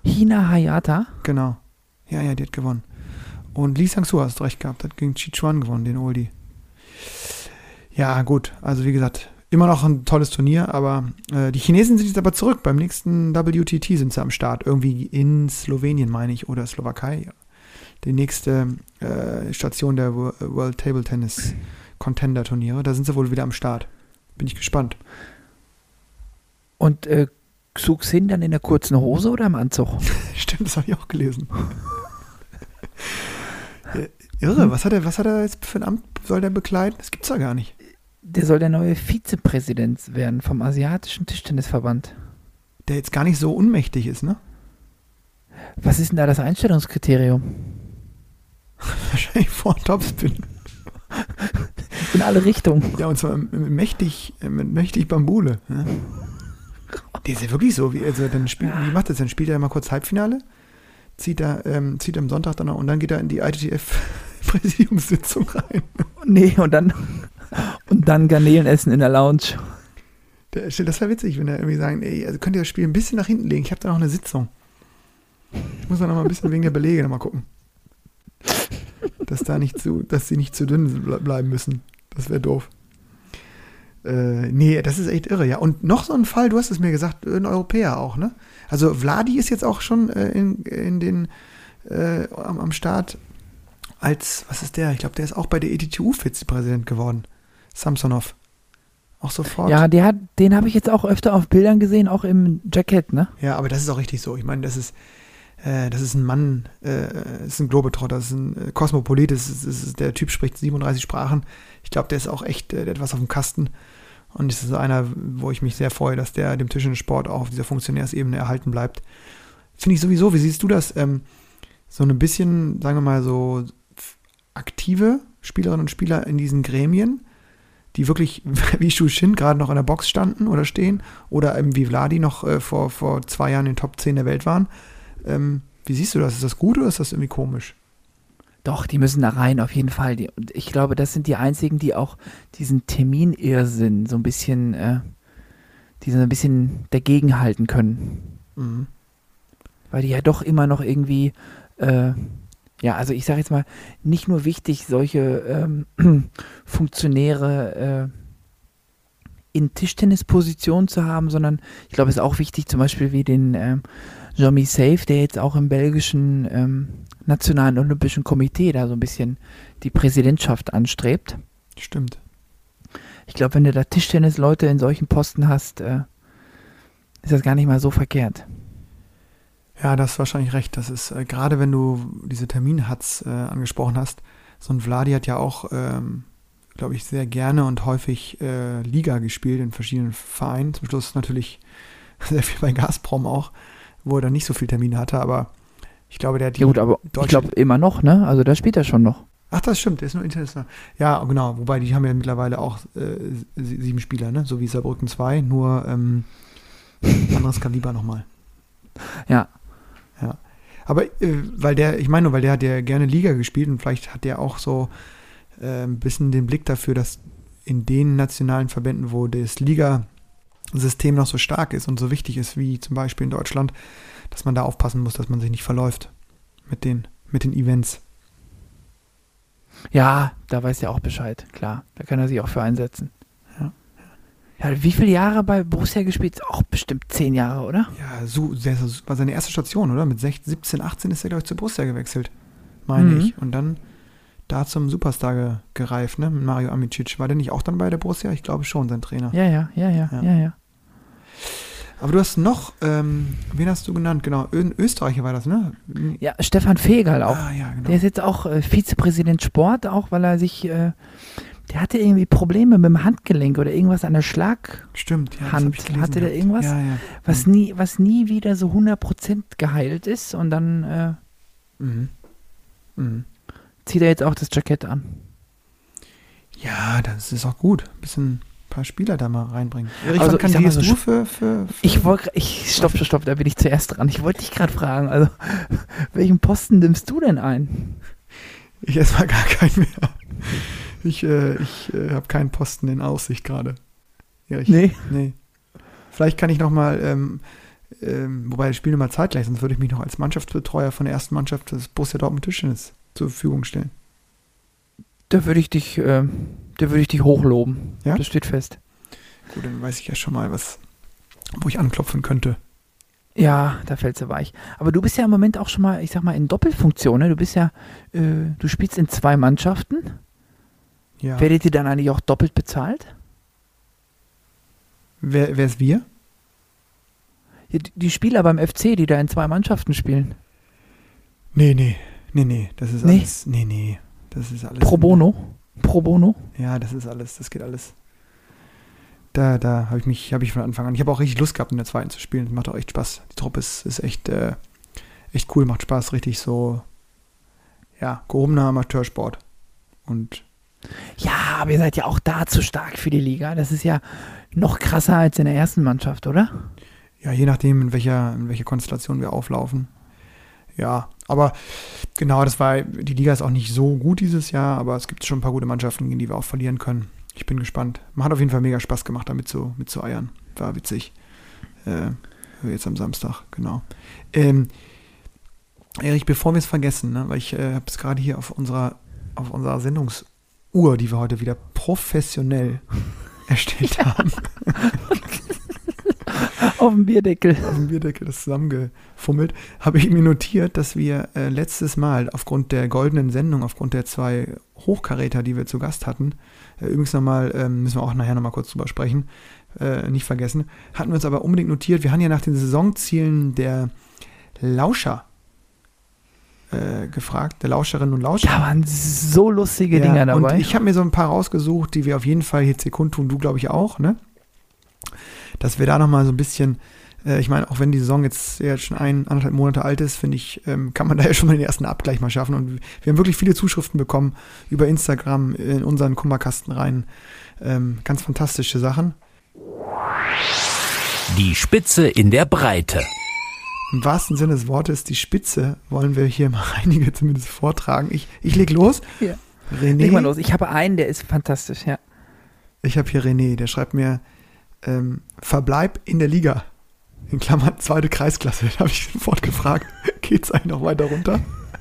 Hina Hayata. Genau. Ja, ja, die hat gewonnen. Und Lee Sang-soo hast du recht gehabt, hat gegen Chi Chuan gewonnen, den Oldie. Ja, gut. Also wie gesagt, immer noch ein tolles Turnier, aber äh, die Chinesen sind jetzt aber zurück. Beim nächsten WTT sind sie am Start. Irgendwie in Slowenien, meine ich, oder Slowakei. Die nächste äh, Station der Wo- World Table Tennis Contender Turniere. Da sind sie wohl wieder am Start. Bin ich gespannt. Und äh, Xu Xin dann in der kurzen Hose oder im Anzug? Stimmt, das habe ich auch gelesen. Äh, Irre, was hat er, was hat er jetzt für ein Amt soll der bekleiden? Das gibt's ja gar nicht. Der soll der neue Vizepräsident werden vom Asiatischen Tischtennisverband. Der jetzt gar nicht so unmächtig ist, ne? Was ist denn da das Einstellungskriterium? Wahrscheinlich vor Topspin. In alle Richtungen. Ja, und zwar mit mächtig, mit mächtig Bambule. Ne? Der ist ja wirklich so, wie, also dann spielt, wie macht das denn? Spielt er mal kurz Halbfinale? Zieht er, ähm, zieht am Sonntag dann noch und dann geht er in die ITF-Präsidiumssitzung rein. Nee, und dann, und dann Garnelen essen in der Lounge. Das wäre witzig, wenn er irgendwie sagen, ey, also könnt ihr das Spiel ein bisschen nach hinten legen, ich habe da noch eine Sitzung. Ich muss da noch mal ein bisschen wegen der Belege noch mal gucken. Dass da nicht zu, dass sie nicht zu dünn ble- bleiben müssen. Das wäre doof. Äh, nee, das ist echt irre, ja. Und noch so ein Fall, du hast es mir gesagt, ein Europäer auch, ne? Also Vladi ist jetzt auch schon äh, in, in den äh, am, am Start als, was ist der? Ich glaube, der ist auch bei der ETTU Vizepräsident geworden. Samsonov. Auch sofort. Ja, der hat, den habe ich jetzt auch öfter auf Bildern gesehen, auch im Jackett, ne? Ja, aber das ist auch richtig so. Ich meine, das ist, äh, das ist ein Mann, äh, das ist ein Globetrotter, das ist ein äh, Kosmopolit, das ist, das ist, der Typ spricht 37 Sprachen. Ich glaube, der ist auch echt, äh, der hat was auf dem Kasten. Und das ist einer, wo ich mich sehr freue, dass der dem Tischtennissport auch auf dieser Funktionärsebene erhalten bleibt. Finde ich sowieso, wie siehst du das? Ähm, so ein bisschen, sagen wir mal, so aktive Spielerinnen und Spieler in diesen Gremien, die wirklich wie Shu Shin gerade noch in der Box standen oder stehen oder eben wie Vladi noch äh, vor, vor zwei Jahren in den Top 10 der Welt waren. Ähm, wie siehst du das? Ist das gut oder ist das irgendwie komisch? Doch, die müssen da rein, auf jeden Fall. Die, und ich glaube, das sind die einzigen, die auch diesen Terminirrsinn so ein bisschen, äh, die so ein bisschen dagegenhalten können. Mhm. Weil die ja doch immer noch irgendwie, äh, ja, also ich sage jetzt mal, nicht nur wichtig, solche ähm, Funktionäre äh, in Tischtennispositionen zu haben, sondern ich glaube, es ist auch wichtig, zum Beispiel wie den ähm, Jean-Mi Safe, der jetzt auch im belgischen ähm, Nationalen Olympischen Komitee da so ein bisschen die Präsidentschaft anstrebt. Stimmt. Ich glaube, wenn du da Tischtennisleute in solchen Posten hast, äh, ist das gar nicht mal so verkehrt. Ja, das ist wahrscheinlich recht. Das ist, äh, gerade wenn du diese Terminhatz äh, angesprochen hast, so ein Vladi hat ja auch, ähm, glaube ich, sehr gerne und häufig äh, Liga gespielt in verschiedenen Vereinen. Zum Schluss natürlich sehr viel bei Gazprom auch, wo er dann nicht so viel Termine hatte, aber ich glaube, der hat die Ja gut, aber ich glaube immer noch, ne? Also da spielt er schon noch. Ach, das stimmt, der ist nur international. Ja, genau, wobei die haben ja mittlerweile auch äh, sie- sieben Spieler, ne? So wie Saarbrücken 2, nur ähm, anderes Kaliber nochmal. Ja. Aber äh, weil der, ich meine nur, weil der hat ja gerne Liga gespielt und vielleicht hat der auch so äh, ein bisschen den Blick dafür, dass in den nationalen Verbänden, wo das Ligasystem noch so stark ist und so wichtig ist, wie zum Beispiel in Deutschland, dass man da aufpassen muss, dass man sich nicht verläuft mit den, mit den Events. Ja, da weiß er auch Bescheid, klar. Da kann er sich auch für einsetzen. Ja. Wie viele Jahre bei Borussia gespielt? Auch bestimmt zehn Jahre, oder? Ja, so, das war seine erste Station, oder? Mit 16, 17, 18 ist er, glaube ich, zu Borussia gewechselt, meine Mhm. ich. Und dann da zum Superstar ge gereift, ne? Mit Mario Amicic. War der nicht auch dann bei der Borussia? Ich glaube schon, sein Trainer. Ja, ja, ja, ja, Ja. ja, ja. Aber du hast noch, ähm, wen hast du genannt? Genau, Ö Österreicher war das, ne? Ja, Stefan Fegal auch. Ah, ja, genau. Der ist jetzt auch äh, Vizepräsident Sport, auch weil er sich, äh, der hatte irgendwie Probleme mit dem Handgelenk oder irgendwas an der Schlag, Stimmt, ja. Hand. Hatte der irgendwas? Ja, ja. was nie, was nie wieder so 100% geheilt ist und dann äh, Mhm. Mhm. zieht er jetzt auch das Jackett an. Ja, das ist auch gut. Ein bisschen ein paar Spieler da mal reinbringen. Erich, Also, wann ich mal so, du für, für, für Ich wollte, ich, stopp, stopp, stopp, da bin ich zuerst dran. Ich wollte dich gerade fragen, also, welchen Posten nimmst du denn ein? Ich erstmal gar keinen mehr. Ich, äh, ich äh, habe keinen Posten in Aussicht gerade. Erich. Nee. Nee. Vielleicht kann ich noch mal, ähm, ähm, wobei das Spiel immer zeitgleich, sonst würde ich mich noch als Mannschaftsbetreuer von der ersten Mannschaft des Borussia Dortmund Tischtennis zur Verfügung stellen. Da würde ich dich, äh, da würde ich dich hochloben. Ja? Das steht fest. Gut, dann weiß ich ja schon mal, was, wo ich anklopfen könnte. Ja, da fällt sie weich. Aber du bist ja im Moment auch schon mal, ich sag mal, in Doppelfunktion. Ne? Du bist ja, äh, du spielst in zwei Mannschaften. Ja. Werdet ihr dann eigentlich auch doppelt bezahlt? Wer, wer ist wir? Ja, die- Die Spieler beim FC, die da in zwei Mannschaften spielen. Nee, nee, nee, nee, das ist Nee? alles, nee, nee, das ist alles. Pro bono. Pro bono. Ja, das ist alles, das geht alles. Da, da habe ich mich, habe ich von Anfang an. Ich habe auch richtig Lust gehabt, in der zweiten zu spielen. Macht auch echt Spaß. Die Truppe ist, ist echt, äh, echt cool, macht Spaß, richtig so, ja, gehobener Amateursport. Und Ja, aber ihr seid ja auch da zu stark für die Liga. Das ist ja noch krasser als in der ersten Mannschaft, oder? ja, je nachdem, in welcher, in welcher Konstellation wir auflaufen. Ja, aber genau, das war, die Liga ist auch nicht so gut dieses Jahr, aber es gibt schon ein paar gute Mannschaften, gegen die wir auch verlieren können. Ich bin gespannt. Man hat auf jeden Fall mega Spaß gemacht, damit zu, mit zu eiern. War witzig. Äh, jetzt am Samstag, genau. Ähm, Erich, bevor wir es vergessen, ne, weil ich äh, habe es gerade hier auf unserer, auf unserer Sendungsuhr, die wir heute wieder professionell erstellt haben, Auf dem Bierdeckel. auf dem Bierdeckel das zusammengefummelt, habe ich mir notiert, dass wir äh, letztes Mal aufgrund der goldenen Sendung, aufgrund der zwei Hochkaräter, die wir zu Gast hatten, äh, übrigens nochmal, ähm, müssen wir auch nachher nochmal kurz drüber sprechen, äh, nicht vergessen, hatten wir uns aber unbedingt notiert, wir haben ja nach den Saisonzielen der Lauscher äh, gefragt, der Lauscherinnen und Lauscher. Da waren so lustige Ja, Dinger dabei. Und ich habe mir so ein paar rausgesucht, die wir auf jeden Fall jetzt hier kundtun, du glaube ich auch, ne? Dass wir da nochmal so ein bisschen, äh, ich meine, auch wenn die Saison jetzt, jetzt schon ein, anderthalb Monate alt ist, finde ich, ähm, kann man da ja schon mal den ersten Abgleich mal schaffen. Und wir haben wirklich viele Zuschriften bekommen über Instagram in unseren Kummerkasten rein. Ähm, ganz fantastische Sachen. Die Spitze in der Breite. Im wahrsten Sinne des Wortes, die Spitze wollen wir hier mal einige zumindest vortragen. Ich, ich leg los. Ja. René, Leg mal los. Ich habe einen, der ist fantastisch, ja. Ich habe hier René, der schreibt mir ähm, Verbleib in der Liga. In Klammern zweite Kreisklasse. Da habe ich sofort gefragt, geht es eigentlich noch weiter runter?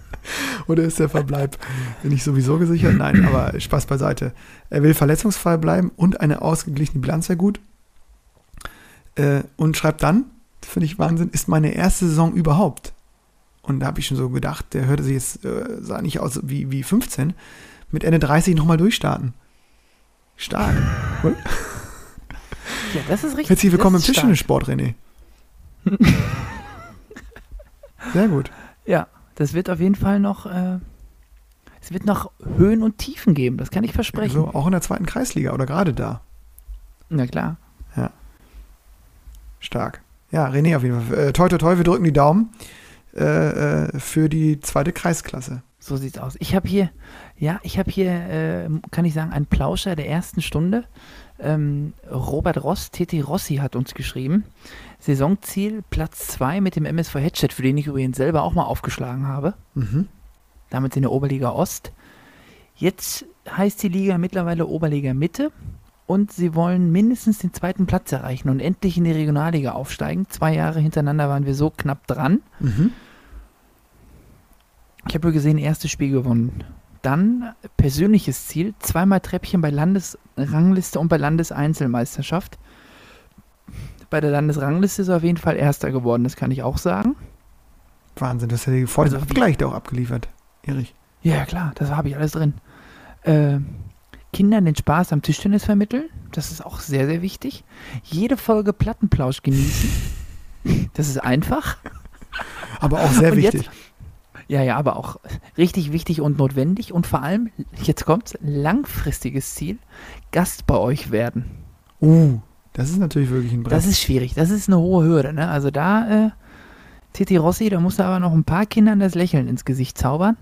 Oder ist der Verbleib nicht sowieso gesichert? Nein, aber Spaß beiseite. Er will verletzungsfrei bleiben und eine ausgeglichene Bilanz sehr gut. Äh, und schreibt dann, finde ich Wahnsinn, ist meine erste Saison überhaupt. Und da habe ich schon so gedacht, der hörte sich jetzt, äh, sah nicht aus wie, wie 15, mit Ende 30 nochmal durchstarten. Stark. oder? Ja, das ist richtig. Herzlich willkommen im. Tischtennissport, René. Sehr gut. Ja, das wird auf jeden Fall noch, äh, es wird noch Höhen und Tiefen geben, das kann ich versprechen. So, auch in der zweiten Kreisliga oder gerade da. Na klar. Stark. Ja, René auf jeden Fall. Äh, toi, toi, toi, wir drücken die Daumen äh, äh, für die zweite Kreisklasse. So sieht's aus. Ich habe hier, ja, ich habe hier, äh, kann ich sagen, einen Plauscher der ersten Stunde. Ähm, Robert Ross, TT Rossi hat uns geschrieben. Saisonziel Platz 2 mit dem MSV Headset, für den ich übrigens selber auch mal aufgeschlagen habe. Mhm. Damit in der Oberliga Ost. Jetzt heißt die Liga mittlerweile Oberliga Mitte. Und sie wollen mindestens den zweiten Platz erreichen und endlich in die Regionalliga aufsteigen. Zwei Jahre hintereinander waren wir so knapp dran. Mhm. Ich habe gesehen, erstes Spiel gewonnen. Dann persönliches Ziel, zweimal Treppchen bei Landesrangliste und bei Landeseinzelmeisterschaft. Bei der Landesrangliste ist er auf jeden Fall Erster geworden, das kann ich auch sagen. Wahnsinn, das hat er voll Also Abgleich auch abgeliefert. Erich. Ja, klar, das habe ich alles drin. Äh, Kindern den Spaß am Tischtennis vermitteln, das ist auch sehr, sehr wichtig. Jede Folge Plattenplausch genießen, das ist einfach. Aber auch sehr Und jetzt- wichtig. Ja, ja, aber auch richtig wichtig und notwendig und vor allem, jetzt kommt's, langfristiges Ziel, Gast bei euch werden. Uh, das ist natürlich wirklich ein Brett. Das ist schwierig, das ist eine hohe Hürde, ne? Also da, äh, Titi Rossi, da musst du aber noch ein paar Kindern das Lächeln ins Gesicht zaubern,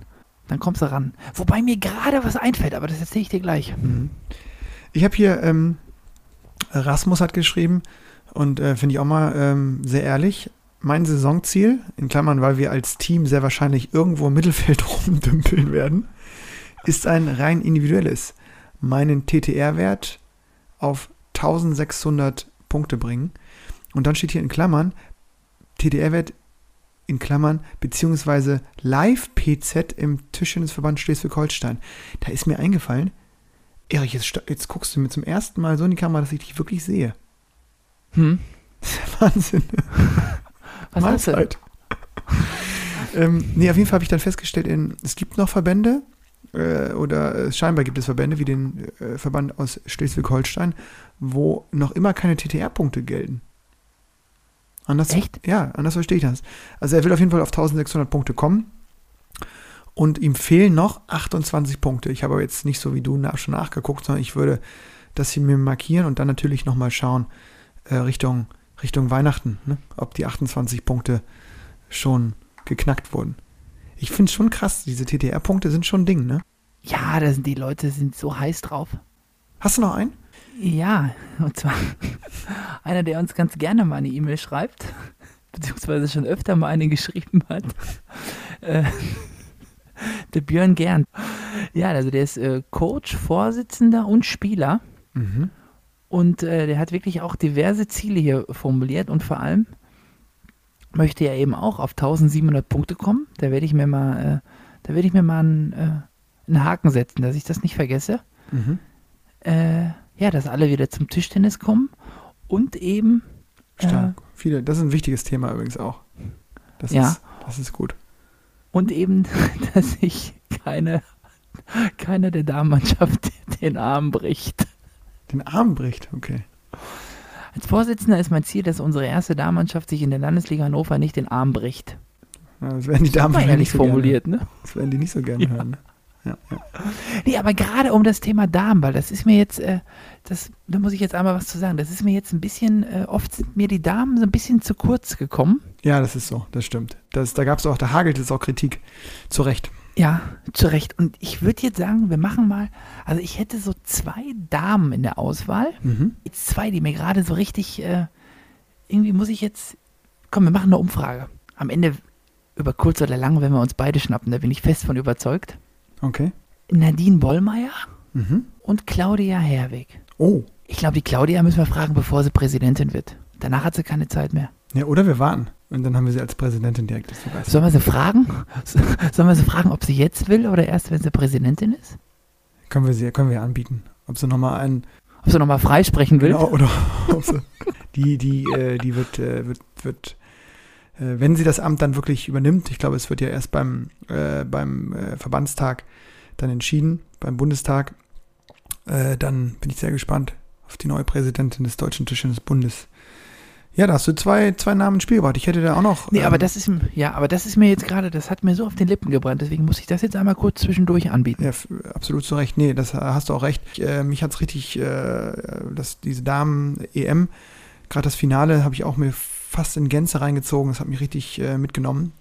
dann kommst du ran. Wobei mir gerade was einfällt, aber das erzähle ich dir gleich. Mhm. Ich habe hier, ähm, Rasmus hat geschrieben und äh, finde ich auch mal ähm, sehr ehrlich. Mein Saisonziel, in Klammern, weil wir als Team sehr wahrscheinlich irgendwo im Mittelfeld rumdümpeln werden, ist ein rein individuelles. Meinen TTR-Wert auf 1600 Punkte bringen. Und dann steht hier in Klammern, TTR-Wert in Klammern, beziehungsweise Live-PZ im Tischtennisverband Schleswig-Holstein. Da ist mir eingefallen, Erich, jetzt, jetzt guckst du mir zum ersten Mal so in die Kamera, dass ich dich wirklich sehe. Hm? Das ist ja Wahnsinn. Was hast du? Mahlzeit. ähm, nee, auf jeden Fall habe ich dann festgestellt, in, es gibt noch Verbände, äh, oder äh, scheinbar gibt es Verbände wie den äh, Verband aus Schleswig-Holstein, wo noch immer keine TTR-Punkte gelten. Anders, Echt? Ja, anders verstehe ich das. Also er will auf jeden Fall auf 1600 Punkte kommen. Und ihm fehlen noch 28 Punkte. Ich habe aber jetzt nicht so wie du nach, schon nachgeguckt, sondern ich würde das hier mir markieren und dann natürlich nochmal schauen äh, Richtung, Richtung Weihnachten, ne? ob die 28 Punkte schon geknackt wurden. Ich finde es schon krass, diese TTR-Punkte sind schon ein Ding, ne? Ja, da sind die Leute sind so heiß drauf. Hast du noch einen? Ja, und zwar einer, der uns ganz gerne mal eine E-Mail schreibt, beziehungsweise schon öfter mal eine geschrieben hat. Äh, der Björn Gern. Ja, also der ist äh, Coach, Vorsitzender und Spieler. Mhm. Und äh, der hat wirklich auch diverse Ziele hier formuliert und vor allem möchte er eben auch auf 1700 Punkte kommen. Da werde ich mir mal, äh, da werde ich mir mal einen, äh, einen Haken setzen, dass ich das nicht vergesse. Mhm. Äh, ja, dass alle wieder zum Tischtennis kommen und eben äh, Stark. Viele, das ist ein wichtiges Thema übrigens auch. Das, Ja. ist, das ist gut. und eben, dass sich keine, keiner der Damenmannschaft den Arm bricht. Den Arm bricht, okay. Als Vorsitzender ist mein Ziel, dass unsere erste Damenmannschaft sich in der Landesliga Hannover nicht den Arm bricht. Ja, das werden die Damen ehrlich nicht so gerne, formuliert, ne? Das werden die nicht so gerne hören. Ne? Ja, ja. Nee, aber gerade um das Thema Damenball, das ist mir jetzt, äh, das, da muss ich jetzt einmal was zu sagen. Das ist mir jetzt ein bisschen, äh, oft sind mir die Damen so ein bisschen zu kurz gekommen. ja, das ist so, das stimmt. Das, da gab es auch, da hagelt es auch Kritik. Zu Recht. Ja, zu Recht. Und ich würde jetzt sagen, wir machen mal, also ich hätte so zwei Damen in der Auswahl. Mhm. Jetzt zwei, die mir gerade so richtig, äh, irgendwie muss ich jetzt, komm, wir machen eine Umfrage. Am Ende, über kurz oder lang, wenn wir uns beide schnappen, da bin ich fest von überzeugt. Okay. Nadine Bollmeier Mhm. und Claudia Herwig. Oh. Ich glaube, die Claudia müssen wir fragen, bevor sie Präsidentin wird. Danach hat sie keine Zeit mehr. Ja, oder wir warten. Und dann haben wir sie als Präsidentin direkt. Sollen wir sie fragen? Sollen wir sie fragen, ob sie jetzt will oder erst, wenn sie Präsidentin ist? Können wir sie, können wir anbieten. Ob sie nochmal einen, Ob sie nochmal freisprechen will? genau, oder ob sie, die, die, äh, die wird, äh, wird, wird, wenn sie das Amt dann wirklich übernimmt, ich glaube, es wird ja erst beim, äh, beim äh, Verbandstag dann entschieden, beim Bundestag, äh, dann bin ich sehr gespannt auf die neue Präsidentin des Deutschen Tischtennisbundes. Ja, da hast du zwei, zwei Namen ins Spiel gebracht. Ich hätte da auch noch. Nee, aber ähm, das ist, ja, aber das ist mir jetzt gerade, das hat mir so auf den Lippen gebrannt, deswegen muss ich das jetzt einmal kurz zwischendurch anbieten. Ja, absolut zu Recht. Nee, das hast du auch recht. Ich, äh, mich hat es richtig, äh, das, diese Damen-EM, gerade das Finale, habe ich auch mir fast in Gänze reingezogen. Das hat mich richtig äh, mitgenommen.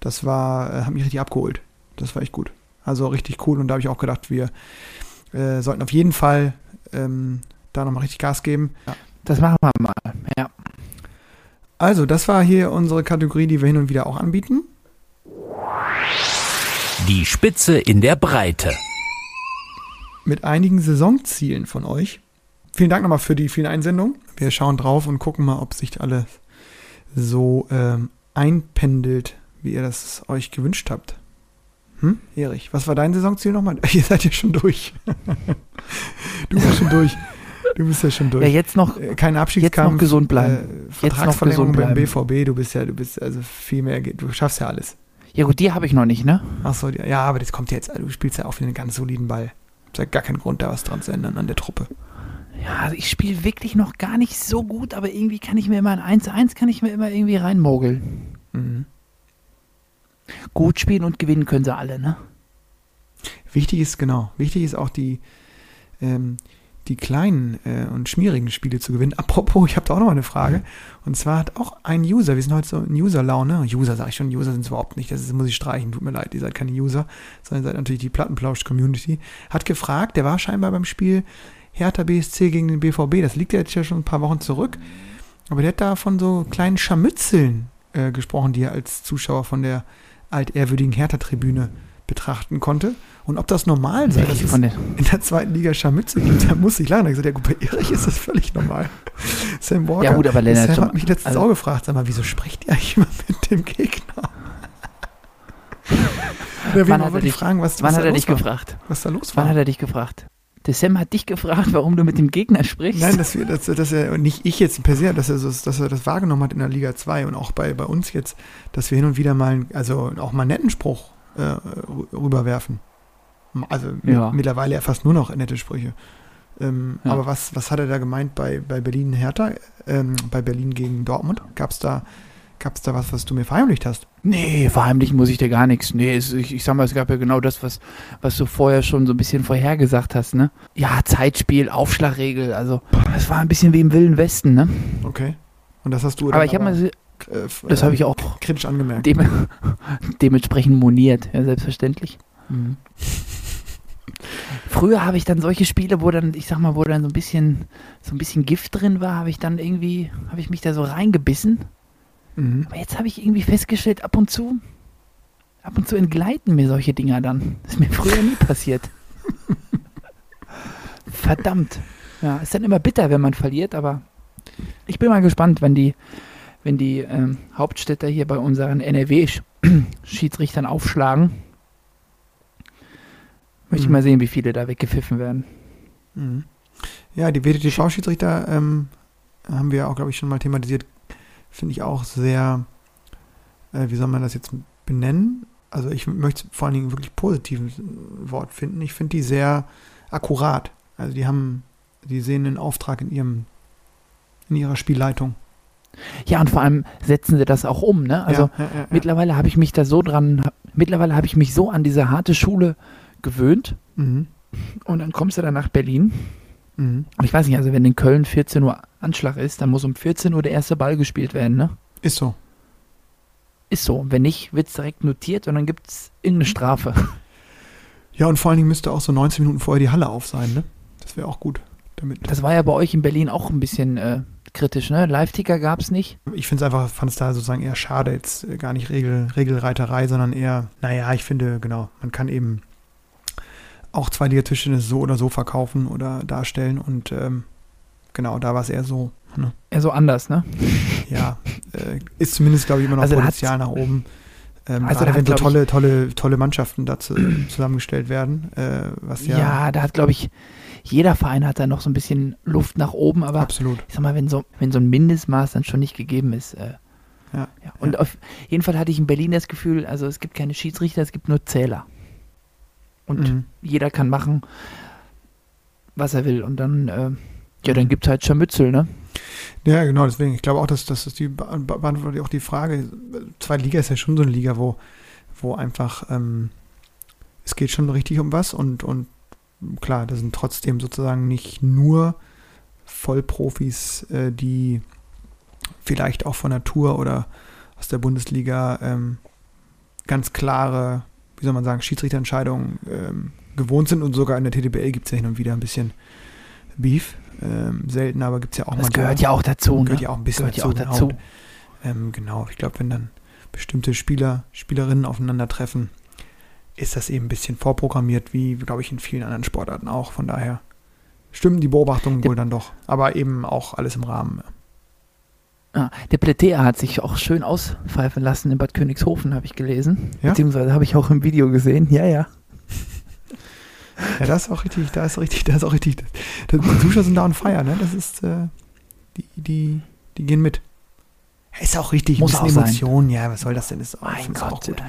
Das war, äh, hat mich richtig abgeholt. Das war echt gut. Also richtig cool. Und da habe ich auch gedacht, wir äh, sollten auf jeden Fall ähm, da nochmal richtig Gas geben. Ja. Das machen wir mal. Ja. Also, das war hier unsere Kategorie, die wir hin und wieder auch anbieten. Die Spitze in der Breite. mit einigen Saisonzielen von euch. vielen Dank nochmal für die vielen Einsendungen. Wir schauen drauf und gucken mal, ob sich alles so ähm, einpendelt, wie ihr das euch gewünscht habt. Hm? Erich, was war dein Saisonziel nochmal? Ihr seid ja schon durch. du bist schon durch. Du bist ja schon durch. Ja, jetzt noch, Äh, Kein jetzt Abschiedskampf. noch gesund bleiben. Äh, Jetzt Vertragsverlängerung beim. BVB. Du bist ja, du bist also viel mehr, du schaffst ja alles. Ja gut, die habe ich noch nicht, ne? Ach so, ja, aber das kommt jetzt, du spielst ja auch wieder einen ganz soliden Ball. Es hat gar keinen Grund, da was dran zu ändern an der Truppe. Ja, also ich spiele wirklich noch gar nicht so gut, aber irgendwie kann ich mir immer ein 1-1 kann ich mir immer irgendwie reinmogeln. Mhm. Gut spielen und gewinnen können sie alle, ne? Wichtig ist, genau, wichtig ist auch die, ähm, die kleinen äh, und schmierigen Spiele zu gewinnen. Apropos, ich habe da auch noch eine Frage. Und zwar hat auch ein User, wir sind heute so in User-Laune. User sage ich schon, User sind es überhaupt nicht. Das ist, muss ich streichen, tut mir leid, ihr seid keine User, sondern ihr seid natürlich die Plattenplausch-Community. Hat gefragt, der war scheinbar beim Spiel Hertha BSC gegen den BVB. Das liegt ja jetzt ja schon ein paar Wochen zurück. Aber der hat da von so kleinen Scharmützeln äh, gesprochen, die er als Zuschauer von der altehrwürdigen Hertha-Tribüne betrachten konnte. Und ob das normal sei, dass es in der zweiten Liga Scharmützel gibt, da muss ich lachen. Da gesagt, ja gut, bei Erich ist das völlig normal. Sam Walker, Ja, gut, aber Lennart, Sam hat mich letztens also- auch gefragt, sag mal, wieso spricht ihr eigentlich immer mit dem Gegner? Wann hat er dich- fragen, was, wann was hat er dich gefragt? Was da los Wann war. hat er dich gefragt? Der Sam hat dich gefragt, warum du mit dem Gegner sprichst. Nein, dass, wir, dass, dass er, nicht ich jetzt per se, dass er, so, dass er das wahrgenommen hat in der Liga 2 und auch bei, bei uns jetzt, dass wir hin und wieder mal, also auch mal einen netten Spruch äh, rü- rüberwerfen. Also Ja. mittlerweile ja fast nur noch nette Sprüche. Ähm, Ja. Aber was, was hat er da gemeint bei, bei Berlin Hertha, ähm, bei Berlin gegen Dortmund? Gab es da, gab's da was, was du mir verheimlicht hast? Nee, verheimlichen muss ich dir gar nichts. Nee, es, ich, ich sag mal, es gab ja genau das, was, was du vorher schon so ein bisschen vorhergesagt hast, ne? Ja, Zeitspiel, Aufschlagregel, also es war ein bisschen wie im Wilden Westen, ne? Okay. Und das hast du Aber ich habe mal, äh, das äh, habe ich auch kritisch angemerkt. dem, dementsprechend moniert, ja, selbstverständlich. Mhm. Früher habe ich dann solche Spiele, wo dann, ich sag mal, wo dann so ein bisschen, so ein bisschen Gift drin war, habe ich dann irgendwie, habe ich mich da so reingebissen. Mhm. Aber jetzt habe ich irgendwie festgestellt, ab und zu, ab und zu entgleiten mir solche Dinger dann. Das ist mir früher nie passiert. Verdammt. Ja, ist dann immer bitter, wenn man verliert, aber ich bin mal gespannt, wenn die, wenn die ähm, Hauptstädter hier bei unseren NRW-Schiedsrichtern aufschlagen. Möchte ich Mhm. mal sehen, wie viele da weggepfiffen werden. Mhm. Ja, die WTTV-Schiedsrichter ähm, haben wir auch, glaube ich, schon mal thematisiert. Finde ich auch sehr, äh, wie soll man das jetzt benennen? Also ich möchte vor allen Dingen wirklich positives Wort finden. Ich finde die sehr akkurat. Also die haben, die sehen einen Auftrag in ihrem, in ihrer Spielleitung. Ja, und vor allem setzen sie das auch um, ne? Also ja, ja, ja, mittlerweile habe ich mich da so dran, mittlerweile habe ich mich so an diese harte Schule gewöhnt. Mhm. Und dann kommst du dann nach Berlin. Mhm. Und ich weiß nicht, also wenn in Köln 14 Uhr Anschlag ist, dann muss um 14 Uhr der erste Ball gespielt werden, ne? Ist so. Ist so. Wenn nicht, wird es direkt notiert und dann gibt es irgendeine Strafe. Ja, und vor allen Dingen müsste auch so 19 Minuten vorher die Halle auf sein, ne? Das wäre auch gut. Damit. Das war ja bei euch in Berlin auch ein bisschen äh, kritisch, ne? Live-Ticker gab es nicht. Ich finde es einfach, fand es da sozusagen eher schade, jetzt äh, gar nicht Regel, Regelreiterei, sondern eher, naja, ich finde, genau, man kann eben auch zwei Tischtennis so oder so verkaufen oder darstellen und ähm, genau, da war es eher so, ne? Ja, so anders, ne? ja, äh, ist zumindest, glaube ich, immer noch Also Potenzial nach oben. Ähm, Also gerade da wenn so tolle, tolle, tolle Mannschaften dazu zusammengestellt werden, äh, was ja, Ja, da hat, glaube ich, jeder Verein hat da noch so ein bisschen Luft nach oben, aber absolut. ich sag mal, wenn so, wenn so ein Mindestmaß dann schon nicht gegeben ist. Äh, Ja, ja. Und auf jeden Fall hatte ich in Berlin das Gefühl, also es gibt keine Schiedsrichter, es gibt nur Zähler. Und Mhm. jeder kann machen, was er will. Und dann, äh, ja, dann gibt es halt Scharmützel, ne? Ja, genau, deswegen. Ich glaube auch, dass das die be- be- beantwortet auch die Frage. Zweite Liga ist ja schon so eine Liga, wo, wo einfach ähm, es geht schon richtig um was und, und klar, das sind trotzdem sozusagen nicht nur Vollprofis, äh, die vielleicht auch von Natur oder aus der Bundesliga ähm, ganz klare, wie soll man sagen, Schiedsrichterentscheidungen ähm, gewohnt sind und sogar in der TTBL gibt es ja hin und wieder ein bisschen Beef. Ähm, selten, aber gibt es ja auch Das manchmal. gehört ja auch dazu, Gehört ne? ja auch ein bisschen Gehört ja auch dazu. dazu. Genau. Ähm, genau, ich glaube, wenn dann bestimmte Spieler, Spielerinnen aufeinandertreffen, ist das eben ein bisschen vorprogrammiert, wie, glaube ich, in vielen anderen Sportarten auch. Von daher Stimmen die Beobachtungen wohl dann doch. Aber eben auch alles im Rahmen. Ah, der Plätea hat sich auch schön auspfeifen lassen in Bad Königshofen, habe ich gelesen. Ja? Beziehungsweise habe ich auch im Video gesehen. Ja, ja. Ja, das ist auch richtig, da ist richtig, da ist auch richtig. Die Zuschauer sind da on fire, ne? Das ist, äh, die, die, die gehen mit. Ist auch richtig, Muss auch sein. Emotion, ja, was soll das denn? Ist, auch- Mein find's auch Gott. gut.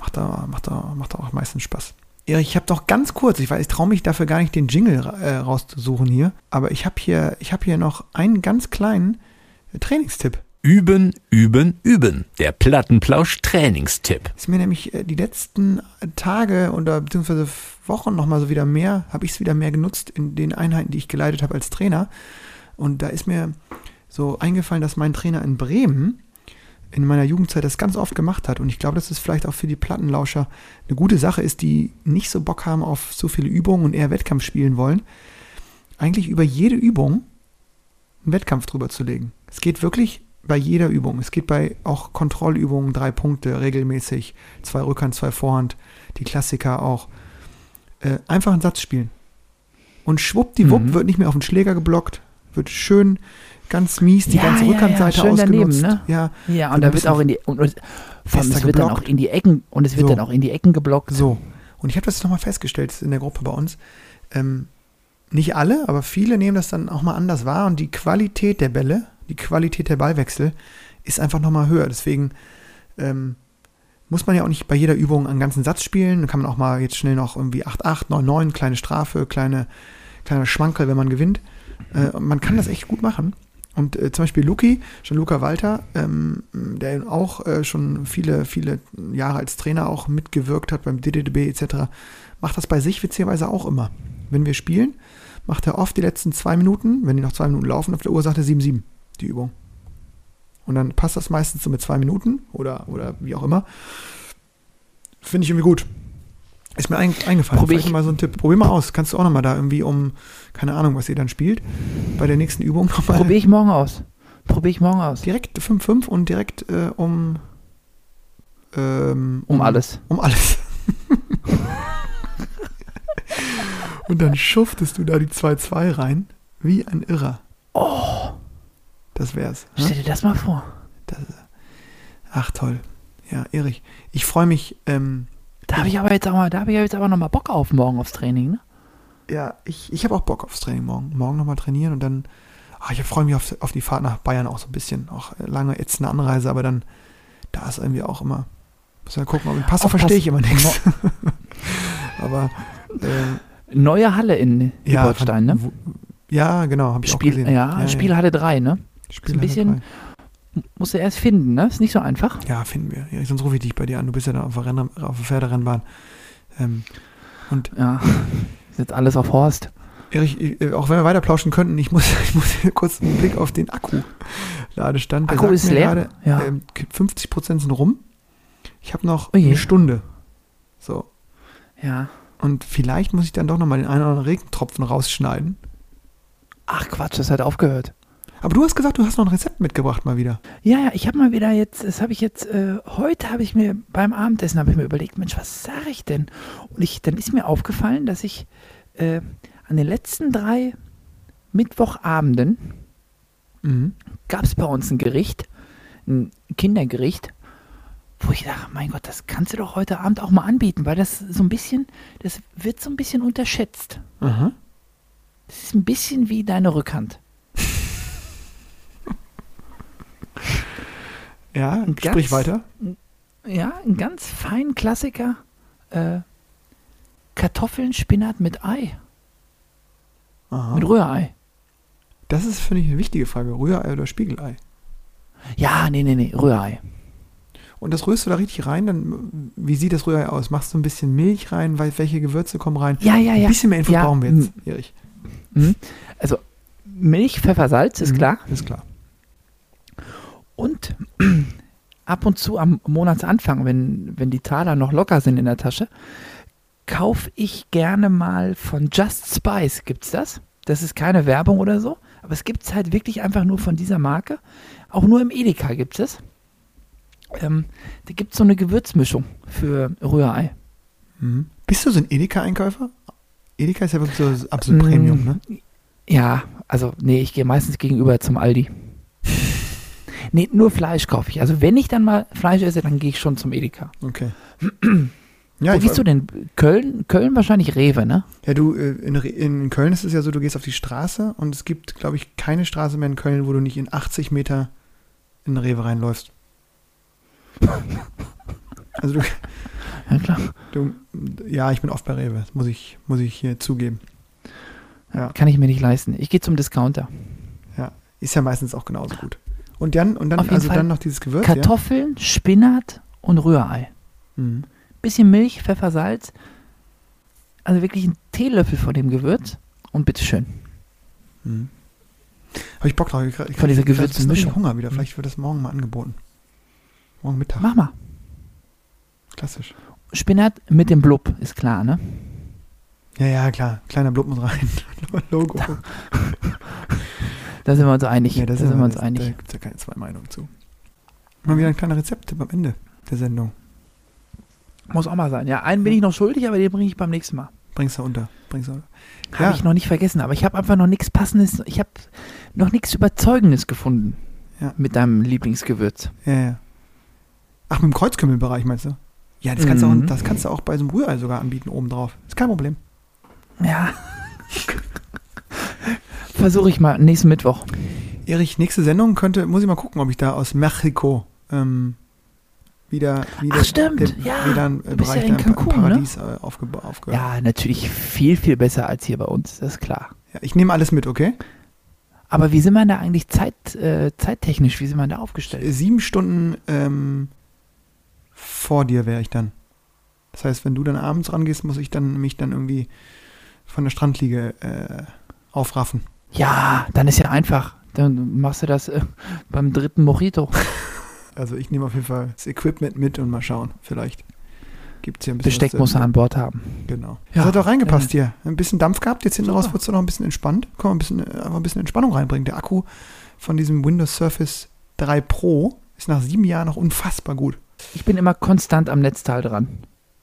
Macht da, macht da, macht da auch meistens Spaß. Erich, ich habe doch ganz kurz, ich weiß, ich traue mich dafür gar nicht, den Jingle äh, rauszusuchen hier, aber ich habe hier, ich habe hier noch einen ganz kleinen äh, Trainingstipp. Üben, üben, üben. Der Plattenplausch Trainingstipp. Ist mir nämlich äh, die letzten Tage oder beziehungsweise Wochen nochmal so wieder mehr, habe ich es wieder mehr genutzt in den Einheiten, die ich geleitet habe als Trainer. Und da ist mir so eingefallen, dass mein Trainer in Bremen in meiner Jugendzeit das ganz oft gemacht hat. Und ich glaube, dass es vielleicht auch für die Plattenlauscher eine gute Sache ist, die nicht so Bock haben auf so viele Übungen und eher Wettkampf spielen wollen, eigentlich über jede Übung einen Wettkampf drüber zu legen. Es geht wirklich bei jeder Übung. Es geht bei auch Kontrollübungen, drei Punkte regelmäßig, zwei Rückhand, zwei Vorhand, die Klassiker auch. Äh, einfach einen Satz spielen. Und schwuppdiwupp Mhm. wird nicht mehr auf den Schläger geblockt, wird schön ganz mies die Ja, ganze ja, ja, Rückhandseite schön daneben, ausgenutzt. ne? Ja, Ja, und da wird auch in die und, und, es wird dann auch in die Ecken und es wird So. dann auch in die Ecken geblockt. So. Und ich habe das nochmal festgestellt in der Gruppe bei uns. Ähm, nicht alle, aber viele nehmen das dann auch mal anders wahr und die Qualität der Bälle, die Qualität der Ballwechsel ist einfach nochmal höher. Deswegen ähm, muss man ja auch nicht bei jeder Übung einen ganzen Satz spielen. Dann kann man auch mal jetzt schnell noch irgendwie 8-8, 9-9, kleine Strafe, kleine, kleine Schmankerl, wenn man gewinnt. Äh, man kann das echt gut machen. Und äh, zum Beispiel Luki, Gianluca Walter, ähm, der auch äh, schon viele, viele Jahre als Trainer auch mitgewirkt hat beim DDDB etc., macht das bei sich witzigerweise auch immer. Wenn wir spielen, macht er oft die letzten zwei Minuten, wenn die noch zwei Minuten laufen, auf der Uhr sagt er 7-7, die Übung. Und dann passt das meistens so mit zwei Minuten oder, oder wie auch immer. Finde ich irgendwie gut. Ist mir ein, eingefallen. Probier ich- mal so ein Tipp. Probier mal aus. Kannst du auch nochmal da irgendwie um, keine Ahnung, was ihr dann spielt, bei der nächsten Übung nochmal Probiere ich morgen aus. Probiere ich morgen aus. direkt 5-5 und direkt äh, um, ähm, Um alles. Um alles. und dann schuftest du da die 2-2 rein, wie ein Irrer. Oh, Das wär's. ne? stell dir das mal vor. Das, ach toll. Ja, Erich. Ich freue mich, ähm, Da habe ich aber jetzt aber, da habe ich jetzt aber noch mal Bock auf morgen aufs Training, ne? ja, ich, ich habe auch Bock aufs Training morgen. Morgen nochmal trainieren und dann, ach, ich freue mich auf, auf die Fahrt nach Bayern auch so ein bisschen. Auch äh, lange ätzende Anreise, aber dann, da ist irgendwie auch immer, muss mal gucken, ob den Passau verstehe ich immer nichts. aber, äh, Neue Halle in ja, Ingolstadt, ne? wo- Ja, genau, habe ich auch Spiel, gesehen. ja, Spielhalle 3, ne? Ein bisschen- Musst du erst finden, ne? Ist nicht so einfach. Ja, finden wir. Ja, sonst rufe ich dich bei dir an. Du bist ja da auf der, Renn auf der Pferderennbahn. Ähm, und Ja. Ist jetzt alles auf Horst. Erich, äh, auch wenn wir weiter plauschen könnten, ich muss, ich muss hier kurz einen Blick auf den Akku-Ladestand. Akku ist leer? Gerade, Ja. ähm, 50 Prozent sind rum. Ich habe noch Oh je. eine Stunde. So. Ja. Und vielleicht muss ich dann doch nochmal den einen oder anderen Regentropfen rausschneiden. Ach Quatsch, das hat aufgehört. Aber du hast gesagt, du hast noch ein Rezept mitgebracht mal wieder. Ja, ja, ich habe mal wieder jetzt, das habe ich jetzt, äh, heute habe ich mir beim Abendessen habe ich mir überlegt, Mensch, was sage ich denn? Und ich, dann ist mir aufgefallen, dass ich äh, an den letzten drei Mittwochabenden Mhm. gab es bei uns ein Gericht, ein Kindergericht, wo ich dachte, mein Gott, das kannst du doch heute Abend auch mal anbieten, weil das so ein bisschen, das wird so ein bisschen unterschätzt. Aha. Das ist ein bisschen wie deine Rückhand. Ja, Ein sprich ganz- weiter. Ja, ein ganz fein Klassiker. Äh, Kartoffeln, Spinat mit Ei, Aha. mit Rührei. Das ist, finde ich, eine wichtige Frage. Rührei oder Spiegelei? Ja, nee, nee, nee, Rührei. Und das rührst du da richtig rein, dann, wie sieht das Rührei aus? Machst du ein bisschen Milch rein, weil, welche Gewürze kommen rein? Ja, ja, Ein ja. bisschen mehr Info Ja, brauchen wir jetzt, Erich. Mhm. Also Milch, Pfeffer, Salz, ist Mhm, klar. Ist klar. Und ab und zu am Monatsanfang, wenn, wenn die Taler noch locker sind in der Tasche, kaufe ich gerne mal von Just Spice. Gibt's das? Das ist keine Werbung oder so, aber es gibt es halt wirklich einfach nur von dieser Marke. Auch nur im Edeka gibt es. Ähm, da gibt es so eine Gewürzmischung für Rührei. Mhm. Bist du so ein Edeka-Einkäufer? Edeka ist ja wirklich so absolut Mm, Premium, ne? Ja, also nee, ich gehe meistens gegenüber zum Aldi. Nee, nur Fleisch kaufe ich. Also wenn ich dann mal Fleisch esse, dann gehe ich schon zum Edeka. Okay. Ja, Wo gehst du denn? Köln? Köln wahrscheinlich Rewe, ne? ja, du, äh, in, in Köln ist es ja so, du gehst auf die Straße und es gibt, glaube ich, keine Straße mehr in Köln, wo du nicht in 80 Meter in Rewe reinläufst. Also du, Ja, klar. du, ja, ich bin oft bei Rewe, das muss ich, muss ich hier zugeben. Ja. Kann ich mir nicht leisten. Ich gehe zum Discounter. Ja, ist ja meistens auch genauso gut. Und dann, und dann, Auf also dann noch dieses Gewürz, Kartoffeln, Spinat und Rührei. ja? Mhm. Bisschen Milch, Pfeffer, Salz. Also wirklich ein Teelöffel von dem Gewürz. Und bitteschön. Mhm. Habe ich Bock drauf. Ich, krieg- ich Von dieser ich gewürzten Mischung. Hunger wieder. Vielleicht wird das morgen mal angeboten. Morgen Mittag. Mach mal. Klassisch. Spinat mit dem Blub, ist klar, ne? Ja, ja, klar. Kleiner Blub muss rein. Logo. Da sind wir uns einig. Ja, da sind wir uns Da einig. gibt es ja keine zwei Meinungen zu. Mal wieder ein kleiner Rezepttipp am Ende der Sendung. Muss auch mal sein. Ja, einen bin ich noch schuldig, aber den bringe ich beim nächsten Mal. Bringst du unter. Bringst du unter. Habe Ja. ich noch nicht vergessen, aber ich habe einfach noch nichts Passendes, ich habe noch nichts Überzeugendes gefunden Ja. mit deinem Lieblingsgewürz. Ja, ja. Ach, mit dem Kreuzkümmelbereich meinst du? Ja, das kannst, du Mhm. auch, das kannst du auch bei so einem Rührei sogar anbieten, oben drauf. Ist kein Problem. Ja. Versuche ich mal nächsten Mittwoch. Erich, nächste Sendung könnte, muss ich mal gucken, ob ich da aus Mexiko ähm, wieder, wieder, Ach, stimmt, der, ja. wieder ein Du Bereich ja in Cancun, ne? Paradies äh, aufge, aufgehört. Ja, natürlich viel, viel besser als hier bei uns, das ist klar. Ja, ich nehme alles mit, okay? Aber wie sind wir da eigentlich zeit, äh, zeittechnisch, wie sind wir da aufgestellt? Sieben Stunden ähm, vor dir wäre ich dann. Das heißt, wenn du dann abends rangehst, muss ich dann mich dann irgendwie von der Strandliege äh, aufraffen. Ja, dann ist ja einfach. Dann machst du das äh, beim dritten Mojito. Also ich nehme auf jeden Fall das Equipment mit und mal schauen. Vielleicht gibt es hier ein bisschen Besteck muss er an Bord haben. Genau. Ja, das hat doch reingepasst hier. Ein bisschen Dampf gehabt, jetzt hinten Super. raus wurdest du noch ein bisschen entspannt. Man ein bisschen, äh, einfach ein bisschen Entspannung reinbringen. Der Akku von diesem Windows Surface 3 Pro ist nach sieben Jahren noch unfassbar gut. Ich bin immer konstant am Netzteil dran.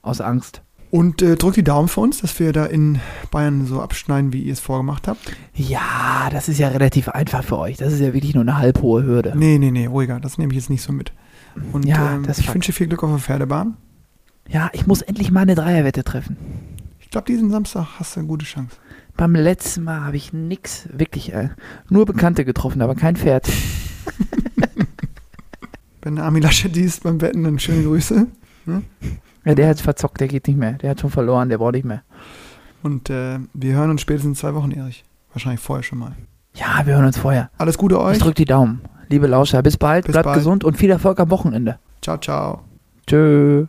Aus Angst. Und äh, drückt die Daumen für uns, dass wir da in Bayern so abschneiden, wie ihr es vorgemacht habt. Ja, das ist ja relativ einfach für euch. Das ist ja wirklich nur eine halbhohe Hürde. Nee, nee, nee, ruhiger. Das nehme ich jetzt nicht so mit. Und Ja, ähm, ich wünsche viel Glück auf der Pferdebahn. Ja, ich muss endlich mal eine Dreierwette treffen. Ich glaube, diesen Samstag hast du eine gute Chance. Beim letzten Mal habe ich nix, wirklich, äh, nur Bekannte getroffen, aber kein Pferd. Wenn Armin Laschet dies beim Wetten, dann schöne Grüße. Ja, der hat verzockt, der geht nicht mehr. Der hat schon verloren, der braucht nicht mehr. Und äh, wir hören uns spätestens in zwei Wochen, Erich. Wahrscheinlich vorher schon mal. Ja, wir hören uns vorher. Alles Gute euch. Ich drück die Daumen. Liebe Lauscher, bis bald, Bis bleibt bald. gesund und viel Erfolg am Wochenende. Ciao, ciao. Tschö.